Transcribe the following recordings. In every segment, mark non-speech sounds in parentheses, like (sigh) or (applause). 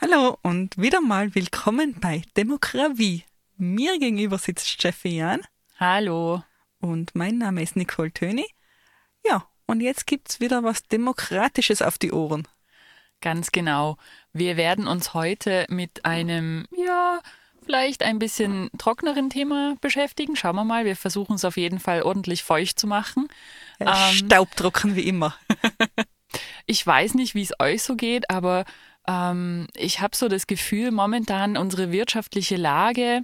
Hallo und wieder mal willkommen bei Demokratie. Mir gegenüber sitzt Steffi Jan Hallo. und mein Name ist Nicole Töni. Ja, und jetzt gibt's wieder was Demokratisches auf die Ohren. Ganz genau. Wir werden uns heute mit einem, ja, vielleicht ein bisschen trockneren Thema beschäftigen. Schauen wir mal. Wir versuchen es auf jeden Fall ordentlich feucht zu machen. Äh, Ähm. Staubtrocken wie immer. (laughs) Ich weiß nicht, wie es euch so geht, aber ähm, ich habe so das Gefühl, momentan unsere wirtschaftliche Lage,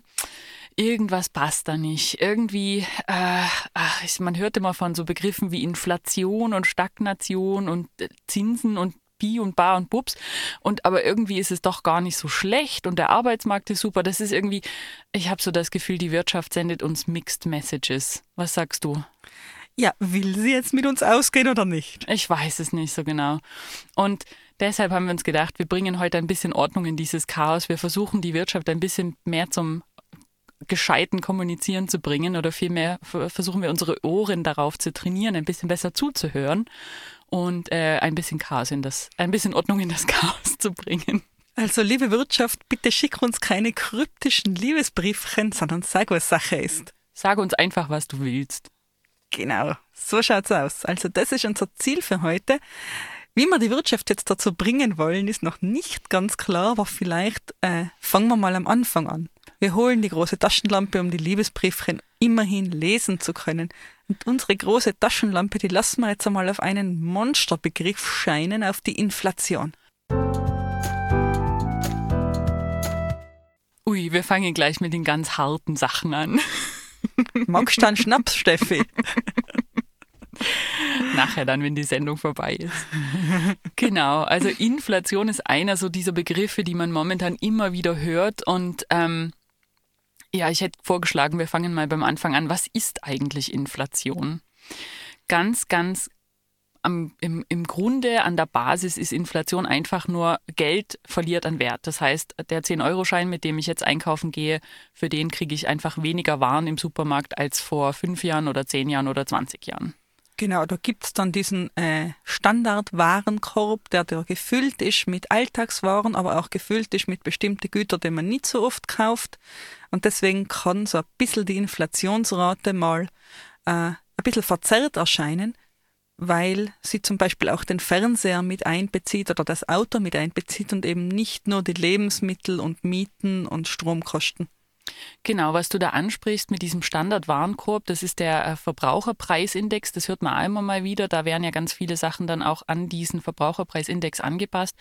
irgendwas passt da nicht. Irgendwie, äh, ach, man hört immer von so Begriffen wie Inflation und Stagnation und äh, Zinsen und Bi und Bar und Bubs. Und aber irgendwie ist es doch gar nicht so schlecht und der Arbeitsmarkt ist super. Das ist irgendwie, ich habe so das Gefühl, die Wirtschaft sendet uns Mixed Messages. Was sagst du? Ja, will sie jetzt mit uns ausgehen oder nicht? Ich weiß es nicht so genau. Und deshalb haben wir uns gedacht, wir bringen heute ein bisschen Ordnung in dieses Chaos. Wir versuchen die Wirtschaft ein bisschen mehr zum gescheiten Kommunizieren zu bringen oder vielmehr versuchen wir unsere Ohren darauf zu trainieren, ein bisschen besser zuzuhören und äh, ein bisschen Chaos in das, ein bisschen Ordnung in das (laughs) Chaos zu bringen. Also, liebe Wirtschaft, bitte schick uns keine kryptischen Liebesbriefchen, sondern sag, was Sache ist. Sag uns einfach, was du willst. Genau, so schaut's aus. Also das ist unser Ziel für heute. Wie wir die Wirtschaft jetzt dazu bringen wollen, ist noch nicht ganz klar, aber vielleicht äh, fangen wir mal am Anfang an. Wir holen die große Taschenlampe, um die Liebesbriefchen immerhin lesen zu können. Und unsere große Taschenlampe, die lassen wir jetzt einmal auf einen Monsterbegriff scheinen, auf die Inflation. Ui, wir fangen gleich mit den ganz harten Sachen an. (laughs) Magst du einen Schnaps, Steffi? Nachher dann, wenn die Sendung vorbei ist. Genau, also Inflation ist einer so dieser Begriffe, die man momentan immer wieder hört. Und ähm, ja, ich hätte vorgeschlagen, wir fangen mal beim Anfang an. Was ist eigentlich Inflation? Ganz, ganz am, im, im Grunde an der Basis ist Inflation einfach nur Geld verliert an Wert. Das heißt, der 10-Euro-Schein, mit dem ich jetzt einkaufen gehe, für den kriege ich einfach weniger Waren im Supermarkt als vor fünf Jahren oder zehn Jahren oder 20 Jahren. Genau, da gibt's dann diesen äh, Standardwarenkorb, der da gefüllt ist mit Alltagswaren, aber auch gefüllt ist mit bestimmten Gütern, die man nicht so oft kauft. Und deswegen kann so ein bisschen die Inflationsrate mal äh, ein bisschen verzerrt erscheinen, weil sie zum Beispiel auch den Fernseher mit einbezieht oder das Auto mit einbezieht und eben nicht nur die Lebensmittel und Mieten und Stromkosten. Genau, was du da ansprichst mit diesem Standardwarenkorb, das ist der äh, Verbraucherpreisindex, das hört man immer mal wieder. Da werden ja ganz viele Sachen dann auch an diesen Verbraucherpreisindex angepasst.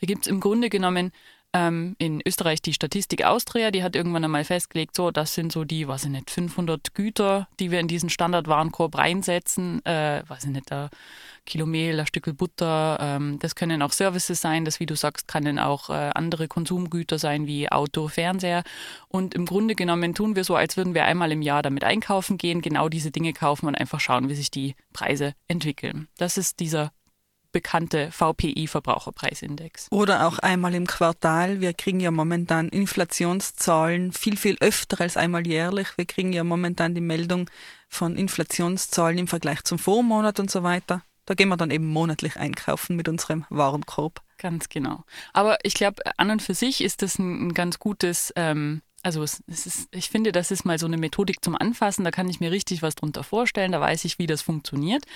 Da gibt's im Grunde genommen ähm, in Österreich die Statistik Austria, die hat irgendwann einmal festgelegt, so, das sind so die, weiß ich nicht, 500 Güter, die wir in diesen Standardwarenkorb reinsetzen. Äh, weiß ich nicht, ein Kilo Mehl, ein Stück Butter. Ähm, das können auch Services sein, das, wie du sagst, können auch äh, andere Konsumgüter sein, wie Auto, Fernseher. Und im Grunde genommen tun wir so, als würden wir einmal im Jahr damit einkaufen gehen, genau diese Dinge kaufen und einfach schauen, wie sich die Preise entwickeln. Das ist dieser bekannte VPI-Verbraucherpreisindex. Oder auch einmal im Quartal. Wir kriegen ja momentan Inflationszahlen viel, viel öfter als einmal jährlich. Wir kriegen ja momentan die Meldung von Inflationszahlen im Vergleich zum Vormonat und so weiter. Da gehen wir dann eben monatlich einkaufen mit unserem Warenkorb. Ganz genau. Aber ich glaube, an und für sich ist das ein, ein ganz gutes, ähm, also es, ist, ich finde, das ist mal so eine Methodik zum Anfassen. Da kann ich mir richtig was drunter vorstellen. Da weiß ich, wie das funktioniert.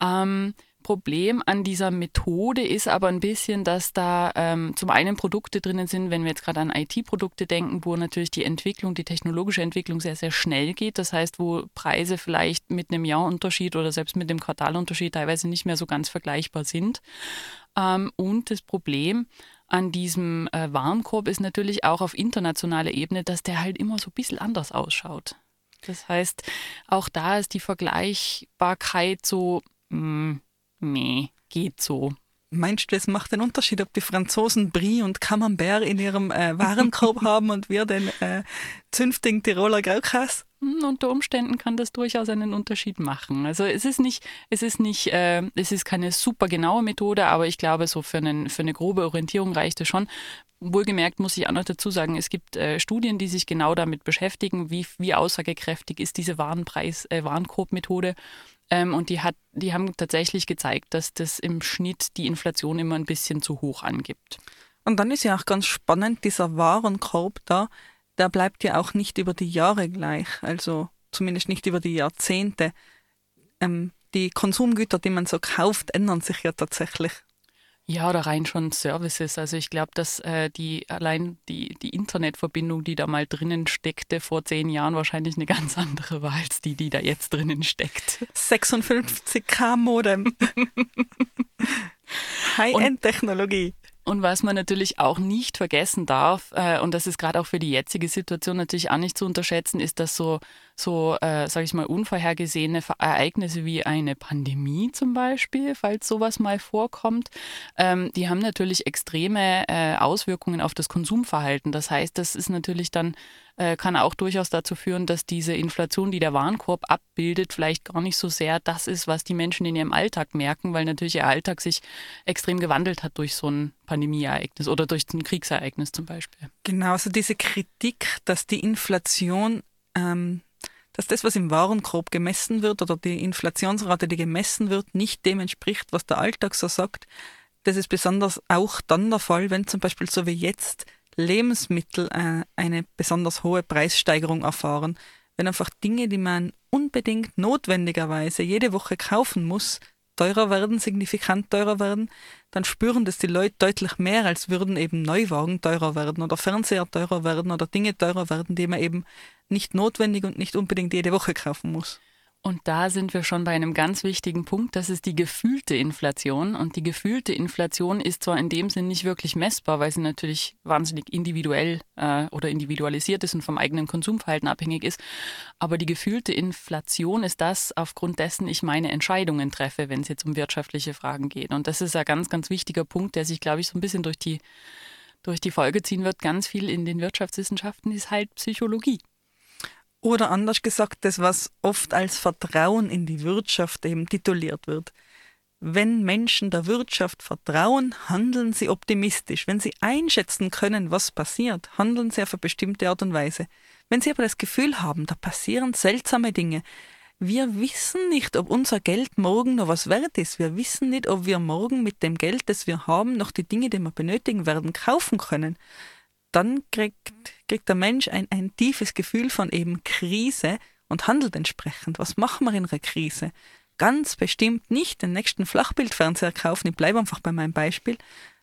Ähm, Problem an dieser Methode ist aber ein bisschen, dass da ähm, zum einen Produkte drinnen sind, wenn wir jetzt gerade an IT-Produkte denken, wo natürlich die Entwicklung, die technologische Entwicklung sehr, sehr schnell geht. Das heißt, wo Preise vielleicht mit einem Jahrunterschied oder selbst mit dem Quartalunterschied teilweise nicht mehr so ganz vergleichbar sind. Ähm, und das Problem an diesem äh, Warenkorb ist natürlich auch auf internationaler Ebene, dass der halt immer so ein bisschen anders ausschaut. Das heißt, auch da ist die Vergleichbarkeit so mm, nee, geht so. Meinst du, es macht einen Unterschied, ob die Franzosen Brie und Camembert in ihrem äh, Warenkorb (laughs) haben und wir den äh, zünftigen Tiroler Graukäse? Hm, Unter Umständen kann das durchaus einen Unterschied machen. Also es ist nicht, es ist nicht, äh, es ist keine super genaue Methode, aber ich glaube, so für, einen, für eine grobe Orientierung reicht es schon. Wohlgemerkt muss ich auch noch dazu sagen, es gibt äh, Studien, die sich genau damit beschäftigen, wie, wie aussagekräftig ist diese Warenpreis, äh, Warenkorb-Methode. Ähm, und die, hat, die haben tatsächlich gezeigt, dass das im Schnitt die Inflation immer ein bisschen zu hoch angibt. Und dann ist ja auch ganz spannend, dieser Warenkorb da, der bleibt ja auch nicht über die Jahre gleich, also zumindest nicht über die Jahrzehnte. Ähm, die Konsumgüter, die man so kauft, ändern sich ja tatsächlich. Ja, oder rein schon Services. Also ich glaube, dass äh, die allein die, die Internetverbindung, die da mal drinnen steckte, vor zehn Jahren wahrscheinlich eine ganz andere war als die, die da jetzt drinnen steckt. 56k Modem. (laughs) High-End-Technologie. Und was man natürlich auch nicht vergessen darf, äh, und das ist gerade auch für die jetzige Situation natürlich auch nicht zu unterschätzen, ist, dass so, so äh, sage ich mal, unvorhergesehene Ereignisse wie eine Pandemie zum Beispiel, falls sowas mal vorkommt, ähm, die haben natürlich extreme äh, Auswirkungen auf das Konsumverhalten. Das heißt, das ist natürlich dann äh, kann auch durchaus dazu führen, dass diese Inflation, die der Warenkorb abbildet, vielleicht gar nicht so sehr das ist, was die Menschen in ihrem Alltag merken, weil natürlich ihr Alltag sich extrem gewandelt hat durch so ein Pandemieereignis oder durch ein Kriegsereignis zum Beispiel. Genau, also diese Kritik, dass die Inflation ähm, dass das, was im Warenkorb gemessen wird oder die Inflationsrate, die gemessen wird, nicht dem entspricht, was der Alltag so sagt. Das ist besonders auch dann der Fall, wenn zum Beispiel so wie jetzt Lebensmittel äh, eine besonders hohe Preissteigerung erfahren. Wenn einfach Dinge, die man unbedingt notwendigerweise jede Woche kaufen muss, teurer werden, signifikant teurer werden, dann spüren das die Leute deutlich mehr, als würden eben Neuwagen teurer werden oder Fernseher teurer werden oder Dinge teurer werden, die man eben nicht notwendig und nicht unbedingt jede Woche kaufen muss. Und da sind wir schon bei einem ganz wichtigen Punkt, das ist die gefühlte Inflation. Und die gefühlte Inflation ist zwar in dem Sinn nicht wirklich messbar, weil sie natürlich wahnsinnig individuell äh, oder individualisiert ist und vom eigenen Konsumverhalten abhängig ist, aber die gefühlte Inflation ist das, aufgrund dessen ich meine Entscheidungen treffe, wenn es jetzt um wirtschaftliche Fragen geht. Und das ist ein ganz, ganz wichtiger Punkt, der sich, glaube ich, so ein bisschen durch die, durch die Folge ziehen wird. Ganz viel in den Wirtschaftswissenschaften ist halt Psychologie. Oder anders gesagt, das, was oft als Vertrauen in die Wirtschaft eben tituliert wird. Wenn Menschen der Wirtschaft vertrauen, handeln sie optimistisch. Wenn sie einschätzen können, was passiert, handeln sie auf eine bestimmte Art und Weise. Wenn sie aber das Gefühl haben, da passieren seltsame Dinge, wir wissen nicht, ob unser Geld morgen noch was wert ist. Wir wissen nicht, ob wir morgen mit dem Geld, das wir haben, noch die Dinge, die wir benötigen werden, kaufen können dann kriegt, kriegt der Mensch ein, ein tiefes Gefühl von eben Krise und handelt entsprechend. Was machen wir in einer Krise? Ganz bestimmt nicht den nächsten Flachbildfernseher kaufen, ich bleibe einfach bei meinem Beispiel,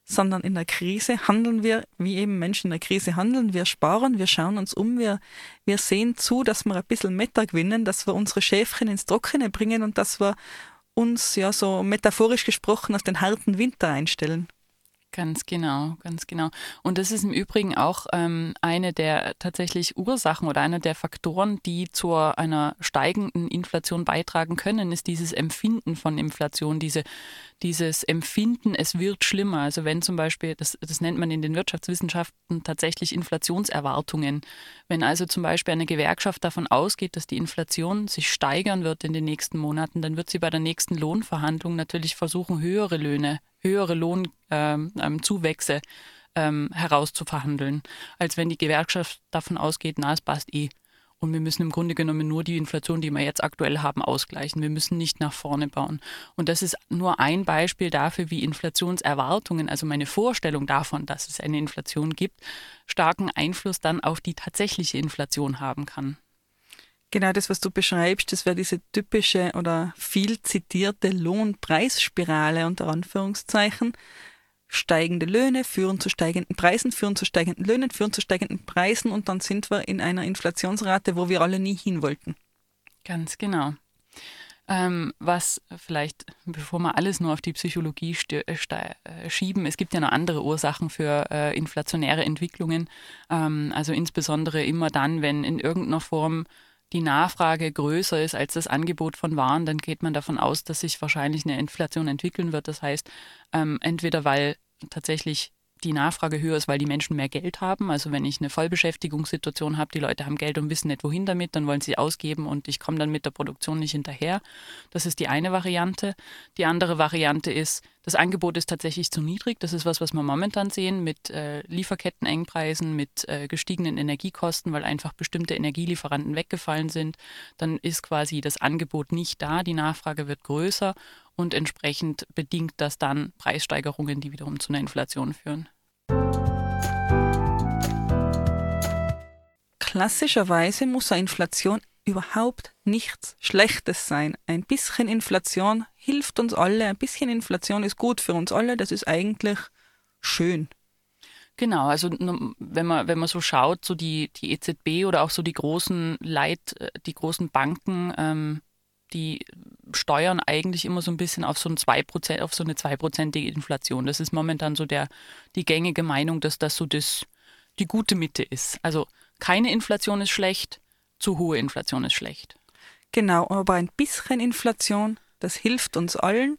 sondern in der Krise handeln wir, wie eben Menschen in der Krise handeln. Wir sparen, wir schauen uns um, wir, wir sehen zu, dass wir ein bisschen Meta gewinnen, dass wir unsere Schäfchen ins Trockene bringen und dass wir uns ja so metaphorisch gesprochen auf den harten Winter einstellen. Ganz genau, ganz genau. Und das ist im Übrigen auch ähm, eine der tatsächlich Ursachen oder einer der Faktoren, die zu einer steigenden Inflation beitragen können, ist dieses Empfinden von Inflation, diese, dieses Empfinden, es wird schlimmer. Also wenn zum Beispiel, das, das nennt man in den Wirtschaftswissenschaften tatsächlich Inflationserwartungen. Wenn also zum Beispiel eine Gewerkschaft davon ausgeht, dass die Inflation sich steigern wird in den nächsten Monaten, dann wird sie bei der nächsten Lohnverhandlung natürlich versuchen, höhere Löhne höhere Lohnzuwächse ähm, ähm, herauszuverhandeln, als wenn die Gewerkschaft davon ausgeht, na, es passt eh. Und wir müssen im Grunde genommen nur die Inflation, die wir jetzt aktuell haben, ausgleichen. Wir müssen nicht nach vorne bauen. Und das ist nur ein Beispiel dafür, wie Inflationserwartungen, also meine Vorstellung davon, dass es eine Inflation gibt, starken Einfluss dann auf die tatsächliche Inflation haben kann. Genau das, was du beschreibst, das wäre diese typische oder viel zitierte Lohnpreisspirale unter Anführungszeichen. Steigende Löhne führen zu steigenden Preisen, führen zu steigenden Löhnen, führen zu steigenden Preisen und dann sind wir in einer Inflationsrate, wo wir alle nie hin wollten. Ganz genau. Ähm, was vielleicht, bevor wir alles nur auf die Psychologie äh, äh, schieben, es gibt ja noch andere Ursachen für äh, inflationäre Entwicklungen. Ähm, also insbesondere immer dann, wenn in irgendeiner Form die Nachfrage größer ist als das Angebot von Waren, dann geht man davon aus, dass sich wahrscheinlich eine Inflation entwickeln wird. Das heißt, ähm, entweder weil tatsächlich die Nachfrage höher ist, weil die Menschen mehr Geld haben. Also wenn ich eine Vollbeschäftigungssituation habe, die Leute haben Geld und wissen nicht wohin damit, dann wollen sie ausgeben und ich komme dann mit der Produktion nicht hinterher. Das ist die eine Variante. Die andere Variante ist, das Angebot ist tatsächlich zu niedrig. Das ist was, was wir momentan sehen mit äh, Lieferkettenengpreisen, mit äh, gestiegenen Energiekosten, weil einfach bestimmte Energielieferanten weggefallen sind. Dann ist quasi das Angebot nicht da, die Nachfrage wird größer und entsprechend bedingt das dann Preissteigerungen, die wiederum zu einer Inflation führen. Klassischerweise muss eine Inflation überhaupt nichts Schlechtes sein. Ein bisschen Inflation hilft uns alle, ein bisschen Inflation ist gut für uns alle, das ist eigentlich schön. Genau, also wenn man, wenn man so schaut, so die, die EZB oder auch so die großen Leit, äh, die großen Banken, ähm, die steuern eigentlich immer so ein bisschen auf so, ein 2%, auf so eine zweiprozentige Inflation. Das ist momentan so der, die gängige Meinung, dass das so das, die gute Mitte ist. Also keine Inflation ist schlecht, zu hohe Inflation ist schlecht. Genau, aber ein bisschen Inflation, das hilft uns allen.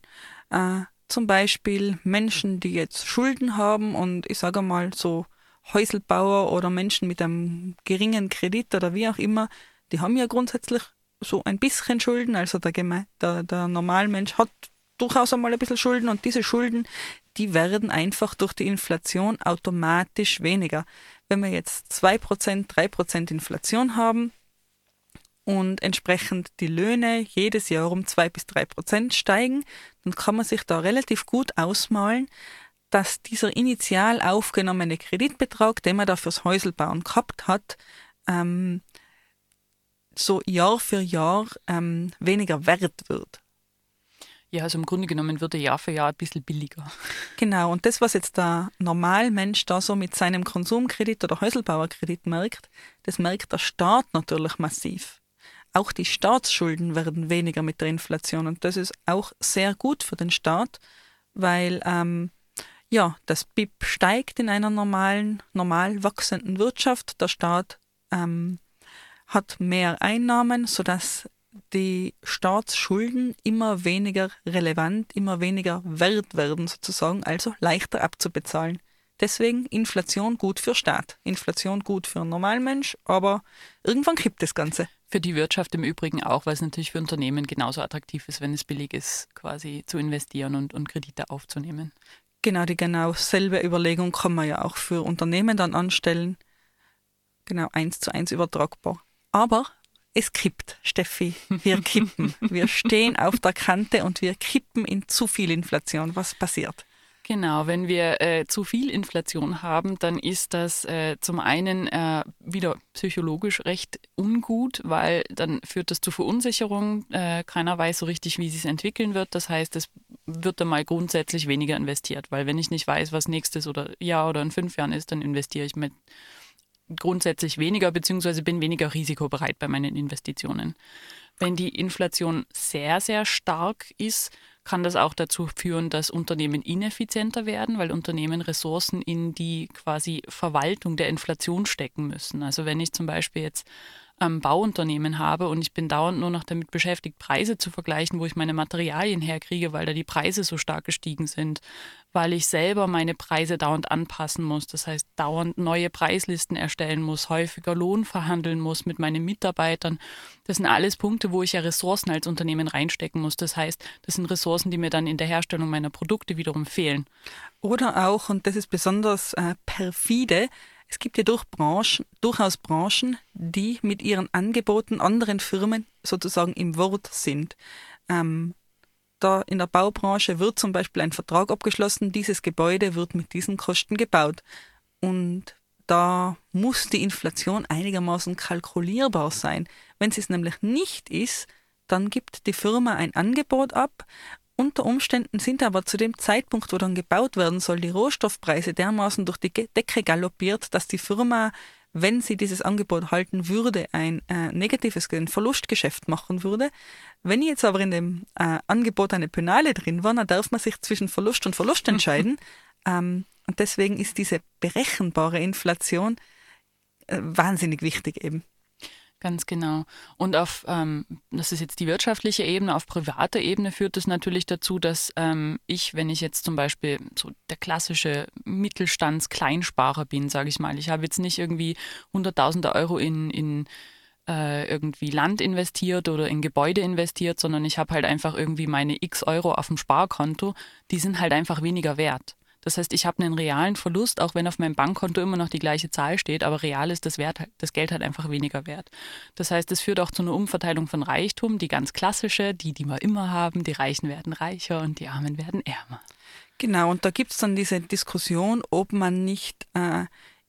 Äh, zum Beispiel Menschen, die jetzt Schulden haben und ich sage mal so Häuselbauer oder Menschen mit einem geringen Kredit oder wie auch immer, die haben ja grundsätzlich so ein bisschen Schulden. Also der, der, der Normalmensch hat durchaus einmal ein bisschen Schulden und diese Schulden, die werden einfach durch die Inflation automatisch weniger. Wenn wir jetzt 2%, 3% Inflation haben und entsprechend die Löhne jedes Jahr um 2 bis 3% steigen, dann kann man sich da relativ gut ausmalen, dass dieser initial aufgenommene Kreditbetrag, den man da fürs Häuselbauen gehabt hat, ähm, so Jahr für Jahr ähm, weniger wert wird. Ja, also im Grunde genommen wird er Jahr für Jahr ein bisschen billiger. (laughs) Genau, und das, was jetzt der Normalmensch da so mit seinem Konsumkredit oder Häuselbauerkredit merkt, das merkt der Staat natürlich massiv. Auch die Staatsschulden werden weniger mit der Inflation und das ist auch sehr gut für den Staat, weil ähm, ja, das BIP steigt in einer normalen, normal wachsenden Wirtschaft. Der Staat ähm, hat mehr Einnahmen, sodass die Staatsschulden immer weniger relevant, immer weniger wert werden sozusagen, also leichter abzubezahlen. Deswegen Inflation gut für Staat, Inflation gut für einen Normalmensch, aber irgendwann kippt das Ganze. Für die Wirtschaft im Übrigen auch, weil es natürlich für Unternehmen genauso attraktiv ist, wenn es billig ist, quasi zu investieren und, und Kredite aufzunehmen. Genau, die genau selbe Überlegung kann man ja auch für Unternehmen dann anstellen. Genau eins zu eins übertragbar. Aber es kippt, Steffi. Wir kippen. wir stehen auf der Kante und wir kippen in zu viel Inflation. Was passiert? Genau, wenn wir äh, zu viel Inflation haben, dann ist das äh, zum einen äh, wieder psychologisch recht ungut, weil dann führt das zu Verunsicherung. Äh, keiner weiß so richtig, wie es sich entwickeln wird. Das heißt, es wird dann mal grundsätzlich weniger investiert, weil wenn ich nicht weiß, was nächstes oder Jahr oder in fünf Jahren ist, dann investiere ich mit grundsätzlich weniger beziehungsweise bin weniger risikobereit bei meinen Investitionen. Wenn die Inflation sehr, sehr stark ist, kann das auch dazu führen, dass Unternehmen ineffizienter werden, weil Unternehmen Ressourcen in die quasi Verwaltung der Inflation stecken müssen. Also wenn ich zum Beispiel jetzt ähm, Bauunternehmen habe und ich bin dauernd nur noch damit beschäftigt, Preise zu vergleichen, wo ich meine Materialien herkriege, weil da die Preise so stark gestiegen sind, weil ich selber meine Preise dauernd anpassen muss. Das heißt, dauernd neue Preislisten erstellen muss, häufiger Lohn verhandeln muss mit meinen Mitarbeitern. Das sind alles Punkte, wo ich ja Ressourcen als Unternehmen reinstecken muss. Das heißt, das sind Ressourcen, die mir dann in der Herstellung meiner Produkte wiederum fehlen. Oder auch, und das ist besonders äh, perfide, es gibt ja durch Branchen, durchaus Branchen, die mit ihren Angeboten anderen Firmen sozusagen im Wort sind. Ähm, da in der Baubranche wird zum Beispiel ein Vertrag abgeschlossen, dieses Gebäude wird mit diesen Kosten gebaut. Und da muss die Inflation einigermaßen kalkulierbar sein. Wenn sie es nämlich nicht ist, dann gibt die Firma ein Angebot ab unter Umständen sind aber zu dem Zeitpunkt, wo dann gebaut werden soll, die Rohstoffpreise dermaßen durch die Decke galoppiert, dass die Firma, wenn sie dieses Angebot halten würde, ein äh, negatives ein Verlustgeschäft machen würde. Wenn jetzt aber in dem äh, Angebot eine Penale drin war, dann darf man sich zwischen Verlust und Verlust entscheiden. ähm, und deswegen ist diese berechenbare Inflation äh, wahnsinnig wichtig eben. Ganz genau. Und auf, ähm, das ist jetzt die wirtschaftliche Ebene, auf privater Ebene führt es natürlich dazu, dass ähm, ich, wenn ich jetzt zum Beispiel so der klassische Mittelstands-Kleinsparer bin, sage ich mal, ich habe jetzt nicht irgendwie hunderttausende Euro in, in äh, irgendwie Land investiert oder in Gebäude investiert, sondern ich habe halt einfach irgendwie meine x Euro auf dem Sparkonto, die sind halt einfach weniger wert. Das heißt, ich habe einen realen Verlust, auch wenn auf meinem Bankkonto immer noch die gleiche Zahl steht, aber real ist das, Wert, das Geld halt einfach weniger wert. Das heißt, es führt auch zu einer Umverteilung von Reichtum, die ganz klassische, die, die wir immer haben, die Reichen werden reicher und die Armen werden ärmer. Genau, und da gibt es dann diese Diskussion, ob man nicht äh,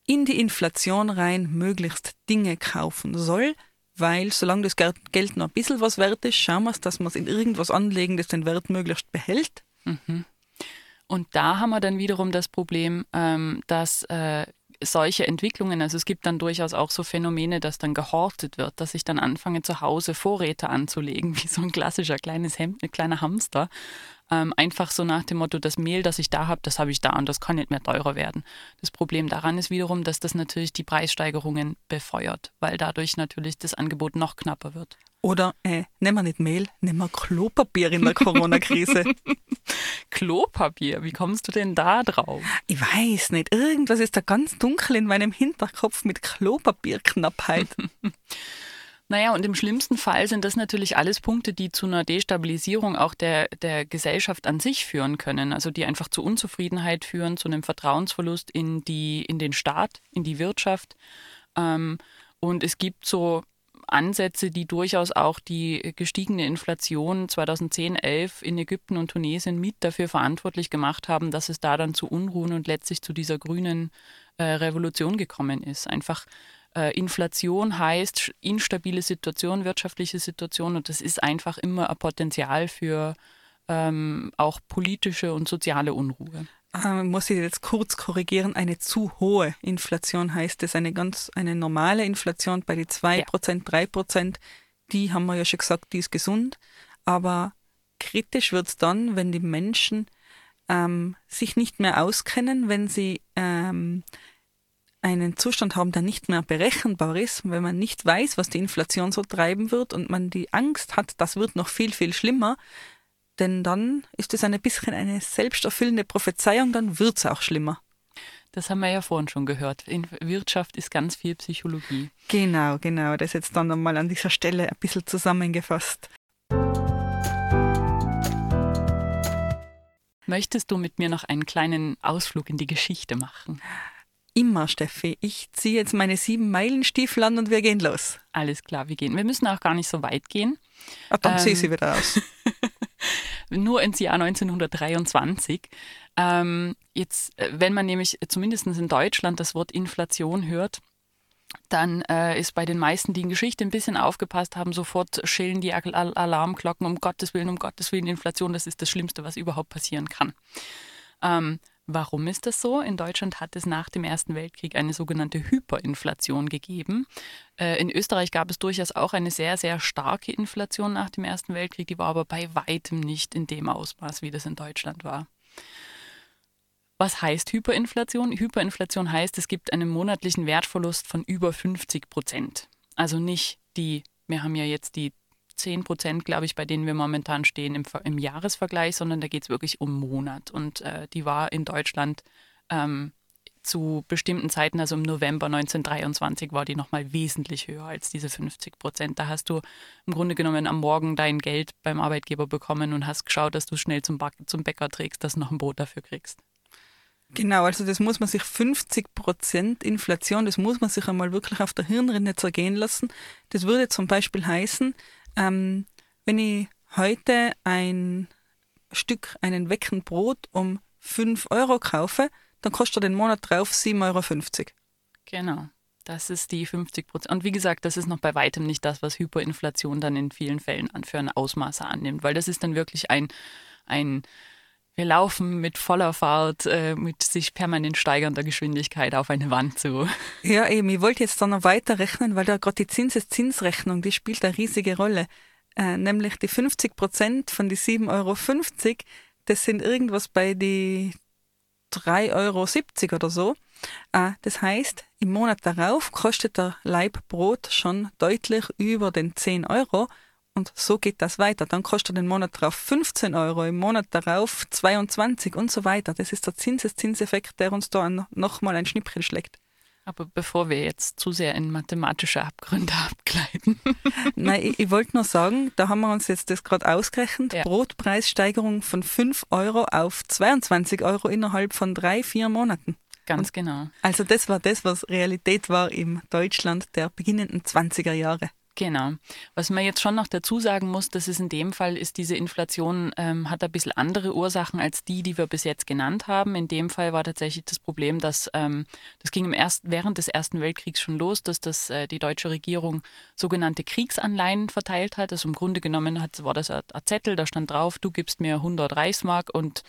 in die Inflation rein möglichst Dinge kaufen soll, weil solange das Geld noch ein bisschen was wert ist, schauen wir es, dass wir es in irgendwas anlegen, das den Wert möglichst behält. Mhm. Und da haben wir dann wiederum das Problem, ähm, dass äh, solche Entwicklungen, also es gibt dann durchaus auch so Phänomene, dass dann gehortet wird, dass ich dann anfange zu Hause Vorräte anzulegen, (laughs) wie so ein klassischer kleines Hemd, ein kleiner Hamster. Ähm, einfach so nach dem Motto, das Mehl, das ich da habe, das habe ich da und das kann nicht mehr teurer werden. Das Problem daran ist wiederum, dass das natürlich die Preissteigerungen befeuert, weil dadurch natürlich das Angebot noch knapper wird. Oder äh, nehmen wir nicht Mehl, nehmen wir Klopapier in der Corona-Krise. (laughs) Klopapier, wie kommst du denn da drauf? Ich weiß nicht, irgendwas ist da ganz dunkel in meinem Hinterkopf mit Klopapierknappheit. (laughs) Naja, und im schlimmsten Fall sind das natürlich alles Punkte, die zu einer Destabilisierung auch der, der Gesellschaft an sich führen können. Also die einfach zu Unzufriedenheit führen, zu einem Vertrauensverlust in, die, in den Staat, in die Wirtschaft. Ähm, und es gibt so Ansätze, die durchaus auch die gestiegene Inflation 2010, 11 in Ägypten und Tunesien mit dafür verantwortlich gemacht haben, dass es da dann zu Unruhen und letztlich zu dieser grünen äh, Revolution gekommen ist. Einfach Inflation heißt instabile Situation, wirtschaftliche Situation und das ist einfach immer ein Potenzial für ähm, auch politische und soziale Unruhe äh, muss ich jetzt kurz korrigieren, eine zu hohe Inflation heißt es, eine ganz, eine normale Inflation bei die 2%, ja. 3%, die haben wir ja schon gesagt, die ist gesund, aber kritisch wird es dann, wenn die Menschen ähm, sich nicht mehr auskennen, wenn sie ähm, einen Zustand haben, der nicht mehr berechenbar ist, wenn man nicht weiß, was die Inflation so treiben wird und man die Angst hat, das wird noch viel, viel schlimmer, denn dann ist es ein bisschen eine selbsterfüllende Prophezeiung, dann wird es auch schlimmer. Das haben wir ja vorhin schon gehört. In Wirtschaft ist ganz viel Psychologie. Genau, genau. Das ist jetzt dann nochmal an dieser Stelle ein bisschen zusammengefasst. Möchtest du mit mir noch einen kleinen Ausflug in die Geschichte machen? Immer, Steffi. Ich ziehe jetzt meine sieben Meilenstiefel an und wir gehen los. Alles klar, wir gehen. Wir müssen auch gar nicht so weit gehen. Ah, dann ähm, ziehe ich sie wieder aus. (laughs) nur ins Jahr 1923. Ähm, jetzt, äh, wenn man nämlich zumindest in Deutschland das Wort Inflation hört, dann äh, ist bei den meisten, die in Geschichte ein bisschen aufgepasst haben, sofort schillen die Al Alarmglocken, um Gottes Willen, um Gottes Willen, Inflation, das ist das Schlimmste, was überhaupt passieren kann. Ähm, Warum ist das so? In Deutschland hat es nach dem Ersten Weltkrieg eine sogenannte Hyperinflation gegeben. Äh, in Österreich gab es durchaus auch eine sehr, sehr starke Inflation nach dem Ersten Weltkrieg, die war aber bei weitem nicht in dem Ausmaß, wie das in Deutschland war. Was heißt Hyperinflation? Hyperinflation heißt, es gibt einen monatlichen Wertverlust von über 50 Prozent. Also nicht die, wir haben ja jetzt die 10 Prozent, glaube ich, bei denen wir momentan stehen im, im Jahresvergleich, sondern da geht es wirklich um Monat. Und äh, die war in Deutschland ähm, zu bestimmten Zeiten, also im November 1923, war die nochmal wesentlich höher als diese 50 Prozent. Da hast du im Grunde genommen am Morgen dein Geld beim Arbeitgeber bekommen und hast geschaut, dass du schnell zum, zum Bäcker trägst, dass du noch ein Brot dafür kriegst. Genau, also das muss man sich 50 Prozent Inflation, das muss man sich einmal wirklich auf der Hirnrinde zergehen lassen. Das würde zum Beispiel heißen, ähm, wenn ich heute ein Stück, einen Wecken Brot um 5 Euro kaufe, dann kostet er den Monat drauf 7,50 Euro. Genau. Das ist die 50 Prozent. Und wie gesagt, das ist noch bei weitem nicht das, was Hyperinflation dann in vielen Fällen für ein Ausmaße annimmt, weil das ist dann wirklich ein, ein wir laufen mit voller Fahrt, äh, mit sich permanent steigernder Geschwindigkeit auf eine Wand zu. Ja, eben, ich wollte jetzt dann noch weiter rechnen, weil da gerade die Zinseszinsrechnung, die spielt eine riesige Rolle. Äh, nämlich die 50 Prozent von die 7,50 Euro, das sind irgendwas bei die 3,70 Euro oder so. Äh, das heißt, im Monat darauf kostet der Laib Brot schon deutlich über den 10 Euro. Und so geht das weiter. Dann kostet den Monat darauf 15 Euro, im Monat darauf 22 und so weiter. Das ist der Zinseszinseffekt, der uns da nochmal ein Schnippchen schlägt. Aber bevor wir jetzt zu sehr in mathematische Abgründe (laughs) abgleiten. Nein, ich, ich wollte nur sagen, da haben wir uns jetzt das gerade ausgerechnet. Ja. Brotpreissteigerung von 5 Euro auf 22 Euro innerhalb von drei, vier Monaten. Ganz genau. Also das war das, was Realität war im Deutschland der beginnenden 20er Jahre. Genau. Was man jetzt schon noch dazu sagen muss, dass es in dem Fall ist, diese Inflation ähm, hat ein bisschen andere Ursachen als die, die wir bis jetzt genannt haben. In dem Fall war tatsächlich das Problem, dass ähm, das ging im ersten, während des Ersten Weltkriegs schon los, dass das äh, die deutsche Regierung sogenannte Kriegsanleihen verteilt hat. Also im Grunde genommen hat, war das ein, ein Zettel, da stand drauf, du gibst mir 100 Reichsmark und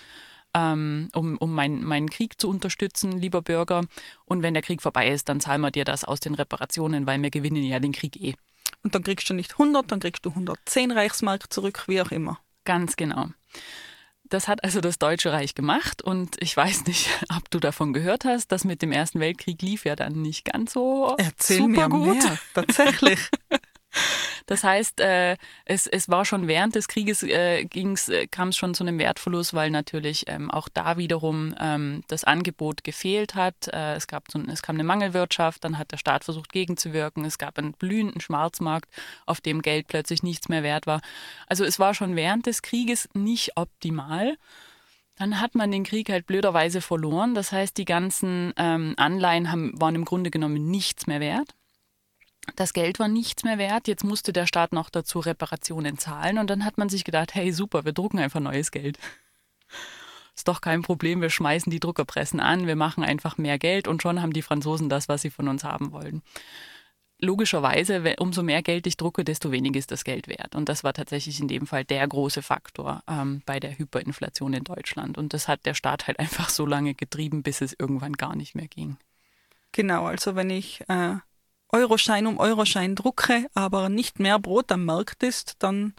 ähm, um, um mein, meinen Krieg zu unterstützen, lieber Bürger. Und wenn der Krieg vorbei ist, dann zahlen wir dir das aus den Reparationen, weil wir gewinnen ja den Krieg eh. Und dann kriegst du nicht 100, dann kriegst du 110 Reichsmark zurück, wie auch immer. Ganz genau. Das hat also das Deutsche Reich gemacht und ich weiß nicht, (laughs) ob du davon gehört hast, das mit dem Ersten Weltkrieg lief ja dann nicht ganz so Erzähl super mir gut. mehr. Tatsächlich. (laughs) Das heißt, äh, es, es war schon während des Krieges äh, äh, kam es schon zu einem Wertverlust, weil natürlich ähm, auch da wiederum ähm, das Angebot gefehlt hat. Äh, es, gab so, es kam eine Mangelwirtschaft, dann hat der Staat versucht gegenzuwirken. Es gab einen blühenden Schwarzmarkt, auf dem Geld plötzlich nichts mehr wert war. Also es war schon während des Krieges nicht optimal. Dann hat man den Krieg halt blöderweise verloren. Das heißt, die ganzen ähm, Anleihen haben, waren im Grunde genommen nichts mehr wert. Das Geld war nichts mehr wert. Jetzt musste der Staat noch dazu Reparationen zahlen. Und dann hat man sich gedacht, hey super, wir drucken einfach neues Geld. Ist doch kein Problem, wir schmeißen die Druckerpressen an, wir machen einfach mehr Geld und schon haben die Franzosen das, was sie von uns haben wollen. Logischerweise, we- umso mehr Geld ich drucke, desto weniger ist das Geld wert. Und das war tatsächlich in dem Fall der große Faktor ähm, bei der Hyperinflation in Deutschland. Und das hat der Staat halt (laughs) einfach so lange getrieben, bis es irgendwann gar nicht mehr ging. Genau, also wenn ich äh, Euroschein um Euroschein drucke, aber nicht mehr Brot am Markt ist, dann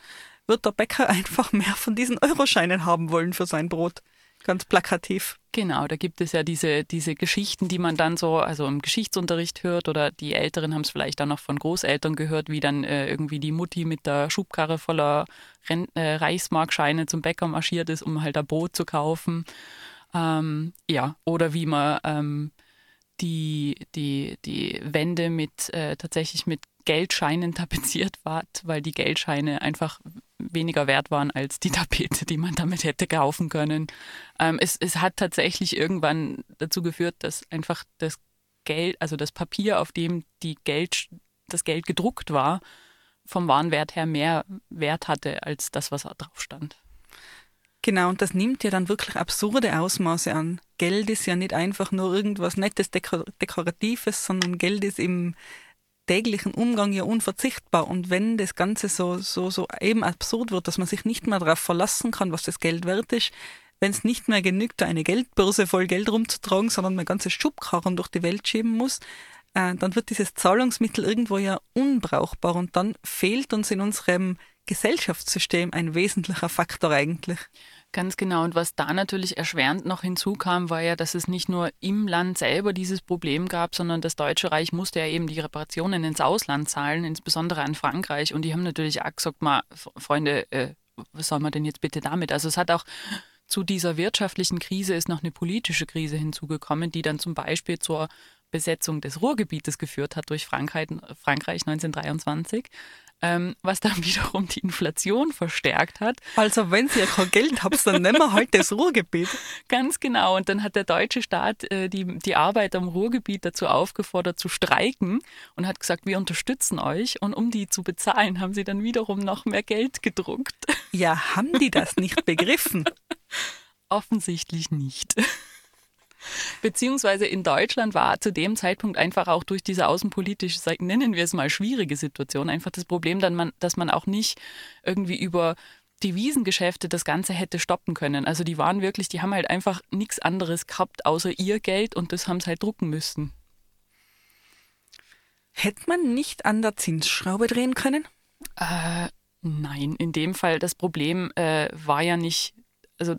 wird der Bäcker (laughs) einfach mehr von diesen Euroscheinen haben wollen für sein Brot. Ganz plakativ. Genau, da gibt es ja diese, diese Geschichten, die man dann so, also im Geschichtsunterricht hört oder die Älteren haben es vielleicht auch noch von Großeltern gehört, wie dann äh, irgendwie die Mutti mit der Schubkarre voller Ren äh, Reichsmarkscheine zum Bäcker marschiert ist, um halt ein Brot zu kaufen. Ähm, ja, oder wie man ähm, die, die, die Wände mit äh, tatsächlich mit Geldscheinen (laughs) tapeziert war, weil die Geldscheine einfach weniger wert waren als die Tapete, die man damit hätte kaufen können. Ähm, es, es hat tatsächlich irgendwann dazu geführt, dass einfach das Geld, also das Papier, auf dem die Geld, das Geld gedruckt war, vom Warenwert her mehr Wert hatte als das, was da drauf stand. Genau, und das nimmt ja dann wirklich absurde Ausmaße an. Geld ist ja nicht einfach nur irgendwas Nettes, Dekor Dekoratives, sondern Geld ist im täglichen Umgang ja unverzichtbar. Und wenn das Ganze so, so, so eben absurd wird, dass man sich nicht mehr darauf verlassen kann, was das Geld wert ist, wenn es nicht mehr genügt, eine Geldbörse voll Geld rumzutragen, sondern man ganze Schubkarren durch die Welt schieben muss, äh, dann wird dieses Zahlungsmittel irgendwo ja unbrauchbar und dann fehlt uns in unserem Gesellschaftssystem ein wesentlicher Faktor eigentlich. Ganz genau. Und was da natürlich erschwerend noch hinzukam, war ja, dass es nicht nur im Land selber dieses Problem gab, sondern das Deutsche Reich musste ja eben die Reparationen ins Ausland zahlen, insbesondere an Frankreich. Und die haben natürlich auch gesagt, mal, Freunde, äh, was soll man denn jetzt bitte damit? Also es hat auch zu dieser wirtschaftlichen Krise ist noch eine politische Krise hinzugekommen, die dann zum Beispiel zur Besetzung des Ruhrgebietes geführt hat durch Frankreich, Frankreich 1923, ähm, was dann (laughs) wiederum die Inflation verstärkt hat. Also wenn ihr kein Geld habt, dann nehmen wir halt das Ruhrgebiet. Ganz genau. Und dann hat der deutsche Staat äh, die, die Arbeiter im Ruhrgebiet dazu aufgefordert zu streiken und hat gesagt, wir unterstützen euch. Und um die zu bezahlen, haben sie dann wiederum noch mehr Geld gedruckt. Ja, haben die das nicht begriffen? (laughs) Offensichtlich nicht. Beziehungsweise in Deutschland war zu dem Zeitpunkt einfach auch durch diese außenpolitische, nennen wir es mal, schwierige Situation, einfach das Problem, dass man, dass man auch nicht irgendwie über Devisengeschäfte das Ganze hätte stoppen können. Also die waren wirklich, die haben halt einfach nichts anderes gehabt außer ihr Geld und das haben sie halt drucken müssen. Hätte man nicht an der Zinsschraube drehen können? Äh, nein, in dem Fall das Problem äh, war ja nicht, also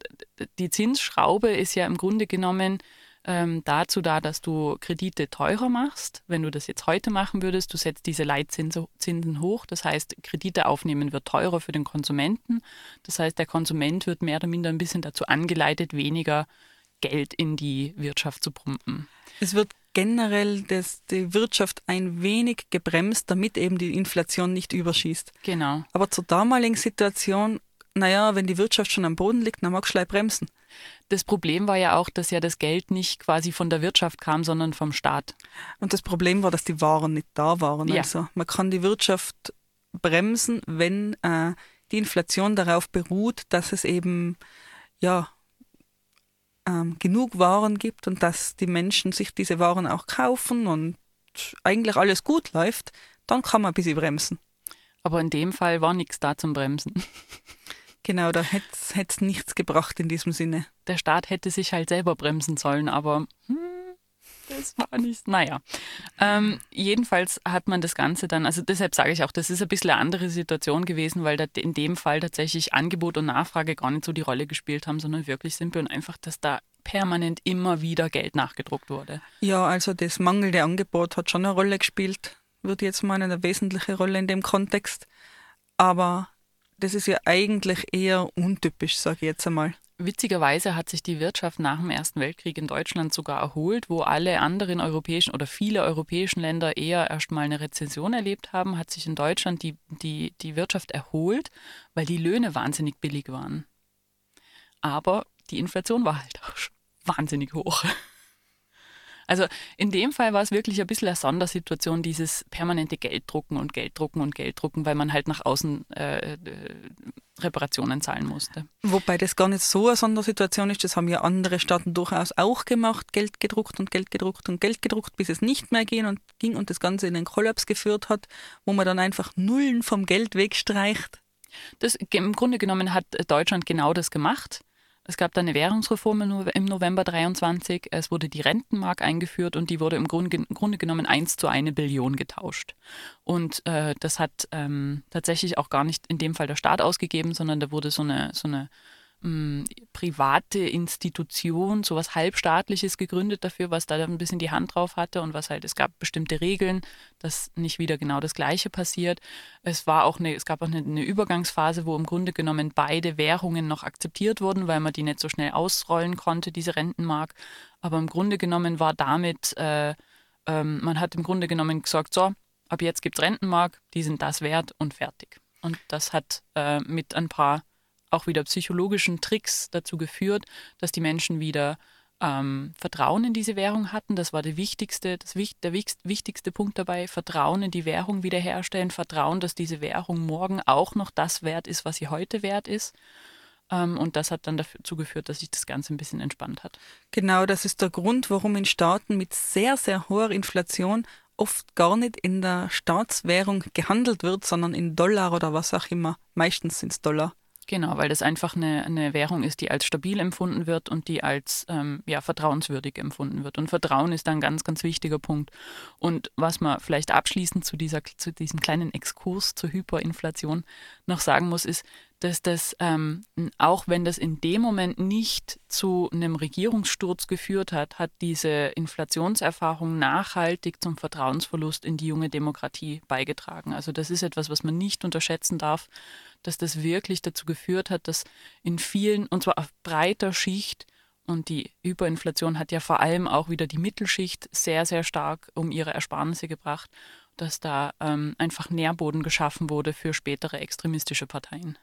die Zinsschraube ist ja im Grunde genommen ähm, dazu da, dass du Kredite teurer machst. Wenn du das jetzt heute machen würdest, du setzt diese Leitzinsen hoch. Das heißt, Kredite aufnehmen wird teurer für den Konsumenten. Das heißt, der Konsument wird mehr oder minder ein bisschen dazu angeleitet, weniger Geld in die Wirtschaft zu pumpen. Es wird generell das, die Wirtschaft ein wenig gebremst, damit eben die Inflation nicht überschießt. Genau. Aber zur damaligen Situation, naja, wenn die Wirtschaft schon am Boden liegt, dann magst du bremsen. Das Problem war ja auch, dass ja das Geld nicht quasi von der Wirtschaft kam, sondern vom Staat. Und das Problem war, dass die Waren nicht da waren. Ja. Also man kann die Wirtschaft bremsen, wenn äh, die Inflation darauf beruht, dass es eben ja ähm, genug Waren gibt und dass die Menschen sich diese Waren auch kaufen und eigentlich alles gut läuft, dann kann man ein bisschen bremsen. Aber in dem Fall war nichts da zum Bremsen. (laughs) Genau, da hätte es nichts gebracht in diesem Sinne. Der Staat hätte sich halt selber bremsen sollen, aber hm, das war nicht. Naja. Ähm, jedenfalls hat man das Ganze dann, also deshalb sage ich auch, das ist ein bisschen eine andere Situation gewesen, weil da in dem Fall tatsächlich Angebot und Nachfrage gar nicht so die Rolle gespielt haben, sondern wirklich simpel und einfach, dass da permanent immer wieder Geld nachgedruckt wurde. Ja, also das mangelnde Angebot hat schon eine Rolle gespielt, würde jetzt meinen, eine wesentliche Rolle in dem Kontext. Aber das ist ja eigentlich eher untypisch, sage ich jetzt einmal. Witzigerweise hat sich die Wirtschaft nach dem Ersten Weltkrieg in Deutschland sogar erholt, wo alle anderen europäischen oder viele europäischen Länder eher erstmal eine Rezession erlebt haben, hat sich in Deutschland die, die, die Wirtschaft erholt, weil die Löhne wahnsinnig billig waren. Aber die Inflation war halt auch wahnsinnig hoch. Also in dem Fall war es wirklich ein bisschen eine Sondersituation, dieses permanente Gelddrucken und Gelddrucken und Gelddrucken, weil man halt nach außen äh, äh, Reparationen zahlen musste. Wobei das gar nicht so eine Sondersituation ist, das haben ja andere Staaten durchaus auch gemacht, Geld gedruckt und Geld gedruckt und Geld gedruckt, bis es nicht mehr ging und, ging und das Ganze in den Kollaps geführt hat, wo man dann einfach Nullen vom Geld wegstreicht. Das, Im Grunde genommen hat Deutschland genau das gemacht. Es gab dann eine Währungsreform im November 23. Es wurde die Rentenmark eingeführt und die wurde im Grunde, genommen eins zu eine Billion getauscht. Und äh, das hat ähm, tatsächlich auch gar nicht in dem Fall der Staat ausgegeben, sondern da wurde so eine, so eine private Institution, sowas halbstaatliches gegründet dafür, was da ein bisschen die Hand drauf hatte und was halt, es gab bestimmte Regeln, dass nicht wieder genau das Gleiche passiert. Es war auch eine, es gab auch eine, eine Übergangsphase, wo im Grunde genommen beide Währungen noch akzeptiert wurden, weil man die nicht so schnell ausrollen konnte, diese Rentenmark. Aber im Grunde genommen war damit, äh, ähm, man hat im Grunde genommen gesagt, so, ab jetzt gibt es Rentenmark, die sind das wert und fertig. Und das hat äh, mit ein paar auch wieder psychologischen Tricks dazu geführt, dass die Menschen wieder ähm, Vertrauen in diese Währung hatten. Das war der wichtigste, das, der wichtigste Punkt dabei. Vertrauen in die Währung wiederherstellen, Vertrauen, dass diese Währung morgen auch noch das wert ist, was sie heute wert ist. Ähm, und das hat dann dazu geführt, dass sich das Ganze ein bisschen entspannt hat. Genau, das ist der Grund, warum in Staaten mit sehr, sehr hoher Inflation oft gar nicht in der Staatswährung gehandelt wird, sondern in Dollar oder was auch immer. Meistens sind es Dollar. Genau, weil das einfach eine, eine Währung ist, die als stabil empfunden wird und die als ähm, ja, vertrauenswürdig empfunden wird. Und Vertrauen ist ein ganz, ganz wichtiger Punkt. Und was man vielleicht abschließend zu, dieser, zu diesem kleinen Exkurs zur Hyperinflation noch sagen muss, ist, dass das, ähm, auch wenn das in dem Moment nicht zu einem Regierungssturz geführt hat, hat diese Inflationserfahrung nachhaltig zum Vertrauensverlust in die junge Demokratie beigetragen. Also das ist etwas, was man nicht unterschätzen darf, dass das wirklich dazu geführt hat, dass in vielen, und zwar auf breiter Schicht, und die Hyperinflation hat ja vor allem auch wieder die Mittelschicht sehr, sehr stark um ihre Ersparnisse gebracht, dass da ähm, einfach Nährboden geschaffen wurde für spätere extremistische Parteien.